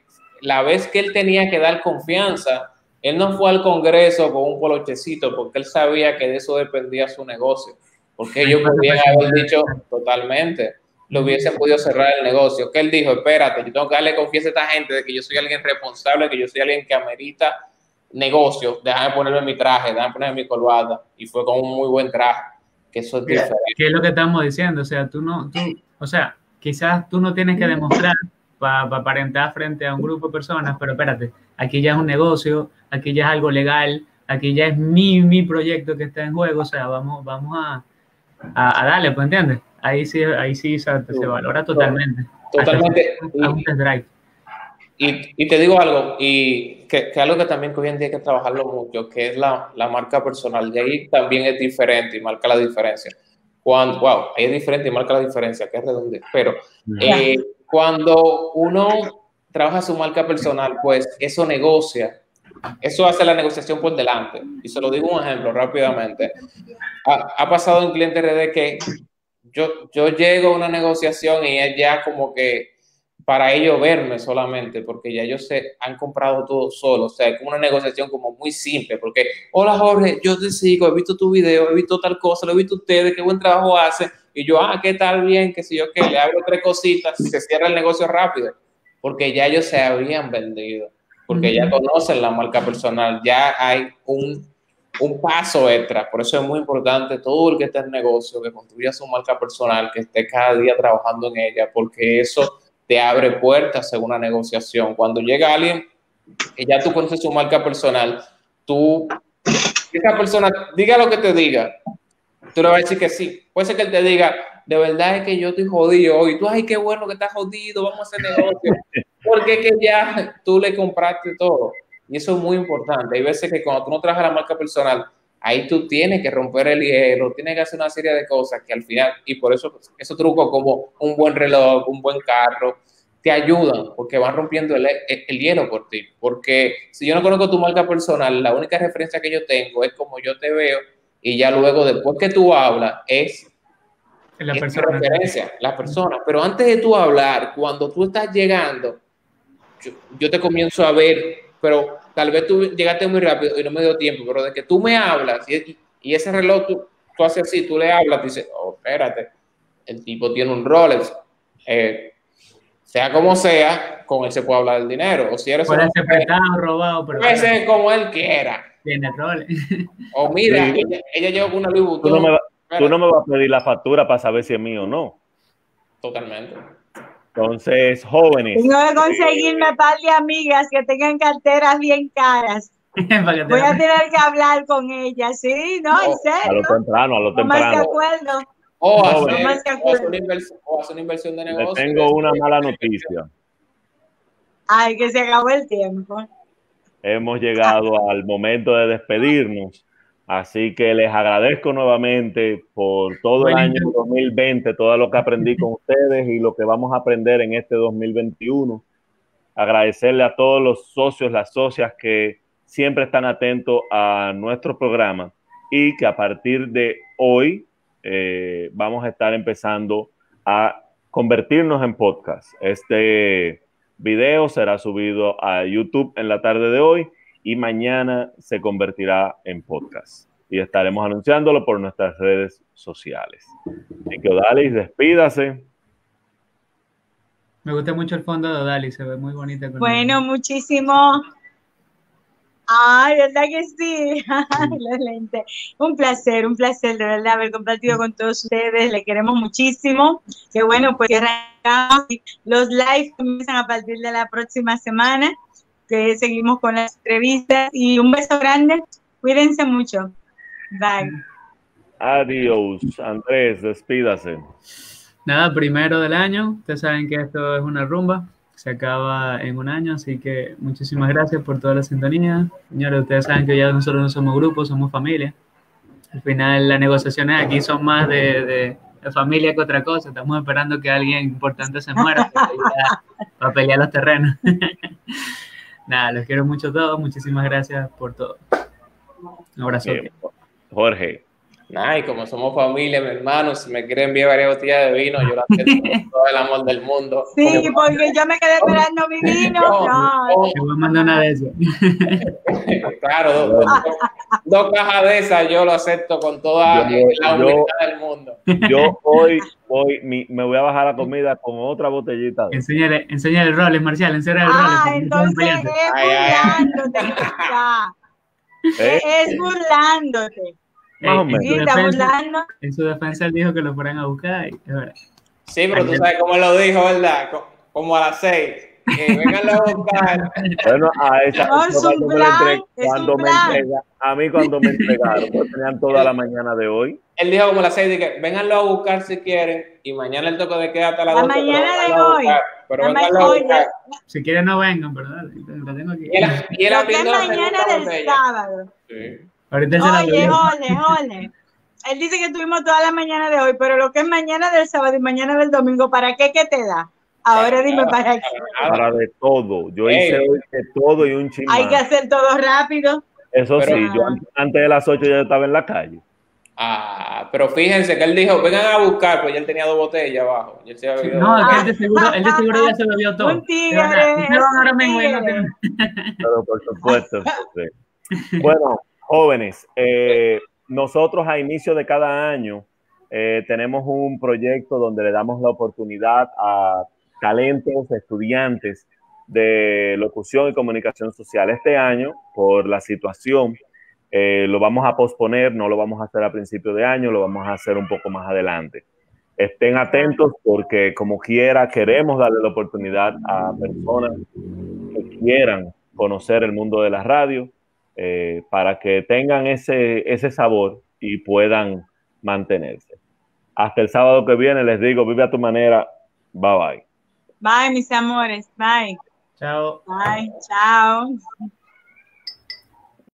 la vez que él tenía que dar confianza, él no fue al Congreso con un polochecito porque él sabía que de eso dependía su negocio. Porque ellos podían haber dicho totalmente, lo hubiesen podido cerrar el negocio. Que él dijo, espérate, yo tengo que darle confianza a esta gente de que yo soy alguien responsable, que yo soy alguien que amerita negocio. Déjame ponerme mi traje, déjame ponerme mi corbata. Y fue con un muy buen traje. Que eso es diferente. ¿Qué es lo que estamos diciendo? O sea, tú no, tú, o sea, quizás tú no tienes que demostrar para aparentar frente a un grupo de personas, pero espérate, aquí ya es un negocio, aquí ya es algo legal, aquí ya es mi, mi proyecto que está en juego, o sea, vamos, vamos a, a, darle, pues entiendes? Ahí sí, ahí sí se, valora totalmente. Totalmente. Y, y, te digo algo, y que, que, algo que también hoy en día hay que trabajarlo mucho, que es la, la marca personal. Y ahí también es diferente y marca la diferencia. Cuando, wow, ahí es diferente y marca la diferencia, que es redundante. Pero eh, cuando uno trabaja su marca personal, pues eso negocia, eso hace la negociación por delante. Y se lo digo un ejemplo rápidamente. Ha, pasado un cliente RD que yo, yo llego a una negociación y es ya como que para ellos verme solamente, porque ya ellos se han comprado todo solo. O sea, es como una negociación como muy simple, porque, hola Jorge, yo te sigo, he visto tu video, he visto tal cosa, lo he visto ustedes, qué buen trabajo hacen y yo, ah, ¿qué tal? Bien, que si yo que le abro tres cositas, se cierra el negocio rápido, porque ya ellos se habían vendido, porque ya conocen la marca personal, ya hay un, un paso extra. Por eso es muy importante todo el que esté en negocio, que construya su marca personal, que esté cada día trabajando en ella, porque eso te abre puertas en una negociación. Cuando llega alguien que ya tú conoces su marca personal, tú, esa persona, diga lo que te diga, tú le vas a decir que sí. Puede ser que él te diga, de verdad es que yo estoy jodido y tú, ay, qué bueno que estás jodido, vamos a hacer negocio. Porque que ya tú le compraste todo. Y eso es muy importante. Hay veces que cuando tú no trabajas la marca personal, ahí tú tienes que romper el hielo, tienes que hacer una serie de cosas que al final, y por eso esos trucos como un buen reloj, un buen carro, te ayudan porque van rompiendo el, el, hielo por ti. Porque si yo no conozco tu marca personal, la única referencia que yo tengo es como yo te veo y ya luego, después que tú hablas, es la persona. referencia, la persona. Pero antes de tú hablar, cuando tú estás llegando, yo, te comienzo a ver, pero tal vez tú llegaste muy rápido y no me dio tiempo, pero de que tú me hablas y, y ese reloj tú, tú, haces así, tú le hablas, dices, oh, espérate, el tipo tiene un Rolex. Eh, sea como sea, con él se puede hablar del dinero. O si eres puede ser prestado, robado, pero puede ser como él quiera. Tiene rol. O mira, ella, con una Louis Tú no, me tú no me vas a pedir la factura para saber si es mío o no. Totalmente. Entonces, jóvenes. Tengo que conseguirme un par de amigas que tengan carteras bien caras. Voy a tener que hablar con ellas, sí, no, en serio. A lo temprano, a lo temprano. Más de acuerdo. O hacer, una inversión, o hacer, una inversión, de negocio. Le tengo una mala noticia. Ay, que se acabó el tiempo. Hemos llegado al momento de despedirnos. Así que les agradezco nuevamente por todo el año 2020, todo lo que aprendí con ustedes y lo que vamos a aprender en este 2021. Agradecerle a todos los socios, las socias que siempre están atentos a nuestro programa y que a partir de hoy eh, vamos a estar empezando a convertirnos en podcast. Este video será subido a YouTube en la tarde de hoy y mañana se convertirá en podcast. Y estaremos anunciándolo por nuestras redes sociales. Así que Odalis, despídase. Me gusta mucho el fondo de Odalis, se ve muy bonita. Bueno, muchísimo Ay, ¿verdad que sí? Un placer, un placer de verdad haber compartido con todos ustedes. Le queremos muchísimo. Qué bueno, pues arrancamos. Los lives comienzan a partir de la próxima semana. Que seguimos con las entrevistas. Y un beso grande. Cuídense mucho. Bye. Adiós. Andrés, despídase. Nada, primero del año. Ustedes saben que esto es una rumba se acaba en un año, así que muchísimas gracias por toda la sintonía. Señores, ustedes saben que ya nosotros no somos grupos, somos familia. Al final las negociaciones aquí son más de, familia que otra cosa. Estamos esperando que alguien importante se muera para pelear, los terrenos. Nada, los quiero mucho a todos. Muchísimas gracias por todo. Un abrazo. Jorge. Nah, y como somos familia, mi hermano, si me quieren enviar varias botellas de vino, yo la acepto con todo el amor del mundo. Sí, porque yo me quedé esperando mi vino. No, Te voy a mandar una de esas. claro, dos, cajas de esas yo lo acepto con toda la humildad del mundo. Yo hoy voy, me voy a bajar la comida con otra botellita. De... Enséñale, enséñale el rol, Marcial, enséñale el rol. Ah, entonces es burlándote. ¿Eh? Es burlándote. En su defensa él dijo que lo fueran a buscar. Sí, pero tú sabes cómo lo dijo, ¿verdad? Como a las seis. Que vengan a buscar. Bueno, a esa cuando, me, cuando me entrega, a mí cuando me entregaron, pues tenían toda la mañana de hoy. Él dijo como a las seis, que venganlo a buscar si quieren, y mañana el toque de queda hasta las La mañana de hoy. pero venganlo a buscar. Si quieren no vengan, ¿verdad? Lo tengo aquí. Y él, y él mañana del sábado. Sí. Oye, ole, ole. Él dice que tuvimos toda la mañana de hoy, pero lo que es mañana del sábado y mañana del domingo, ¿para qué ¿Qué te da? Ahora dime para qué. Para de todo. Yo hice hoy de todo y un chingo. Hay que hacer todo rápido. Eso sí, yo antes de las 8 ya estaba en la calle. Ah, pero fíjense que él dijo, vengan a buscar, pues ya él tenía dos botellas abajo. Y él se había no, él de seguro, él de seguro ya se lo dio todo. Un tigre. Pero por supuesto. Sí. Bueno, Jóvenes, eh, nosotros a inicio de cada año eh, tenemos un proyecto donde le damos la oportunidad a talentos, estudiantes de locución y comunicación social. Este año, por la situación, eh, lo vamos a posponer, no lo vamos a hacer a principio de año, lo vamos a hacer un poco más adelante. Estén atentos porque como quiera queremos darle la oportunidad a personas que quieran conocer el mundo de la radio eh, para que tengan ese, ese sabor y puedan mantenerse. Hasta el sábado que viene les digo, vive a tu manera. Bye bye. Bye, mis amores. Bye. Chao. Bye. Chao.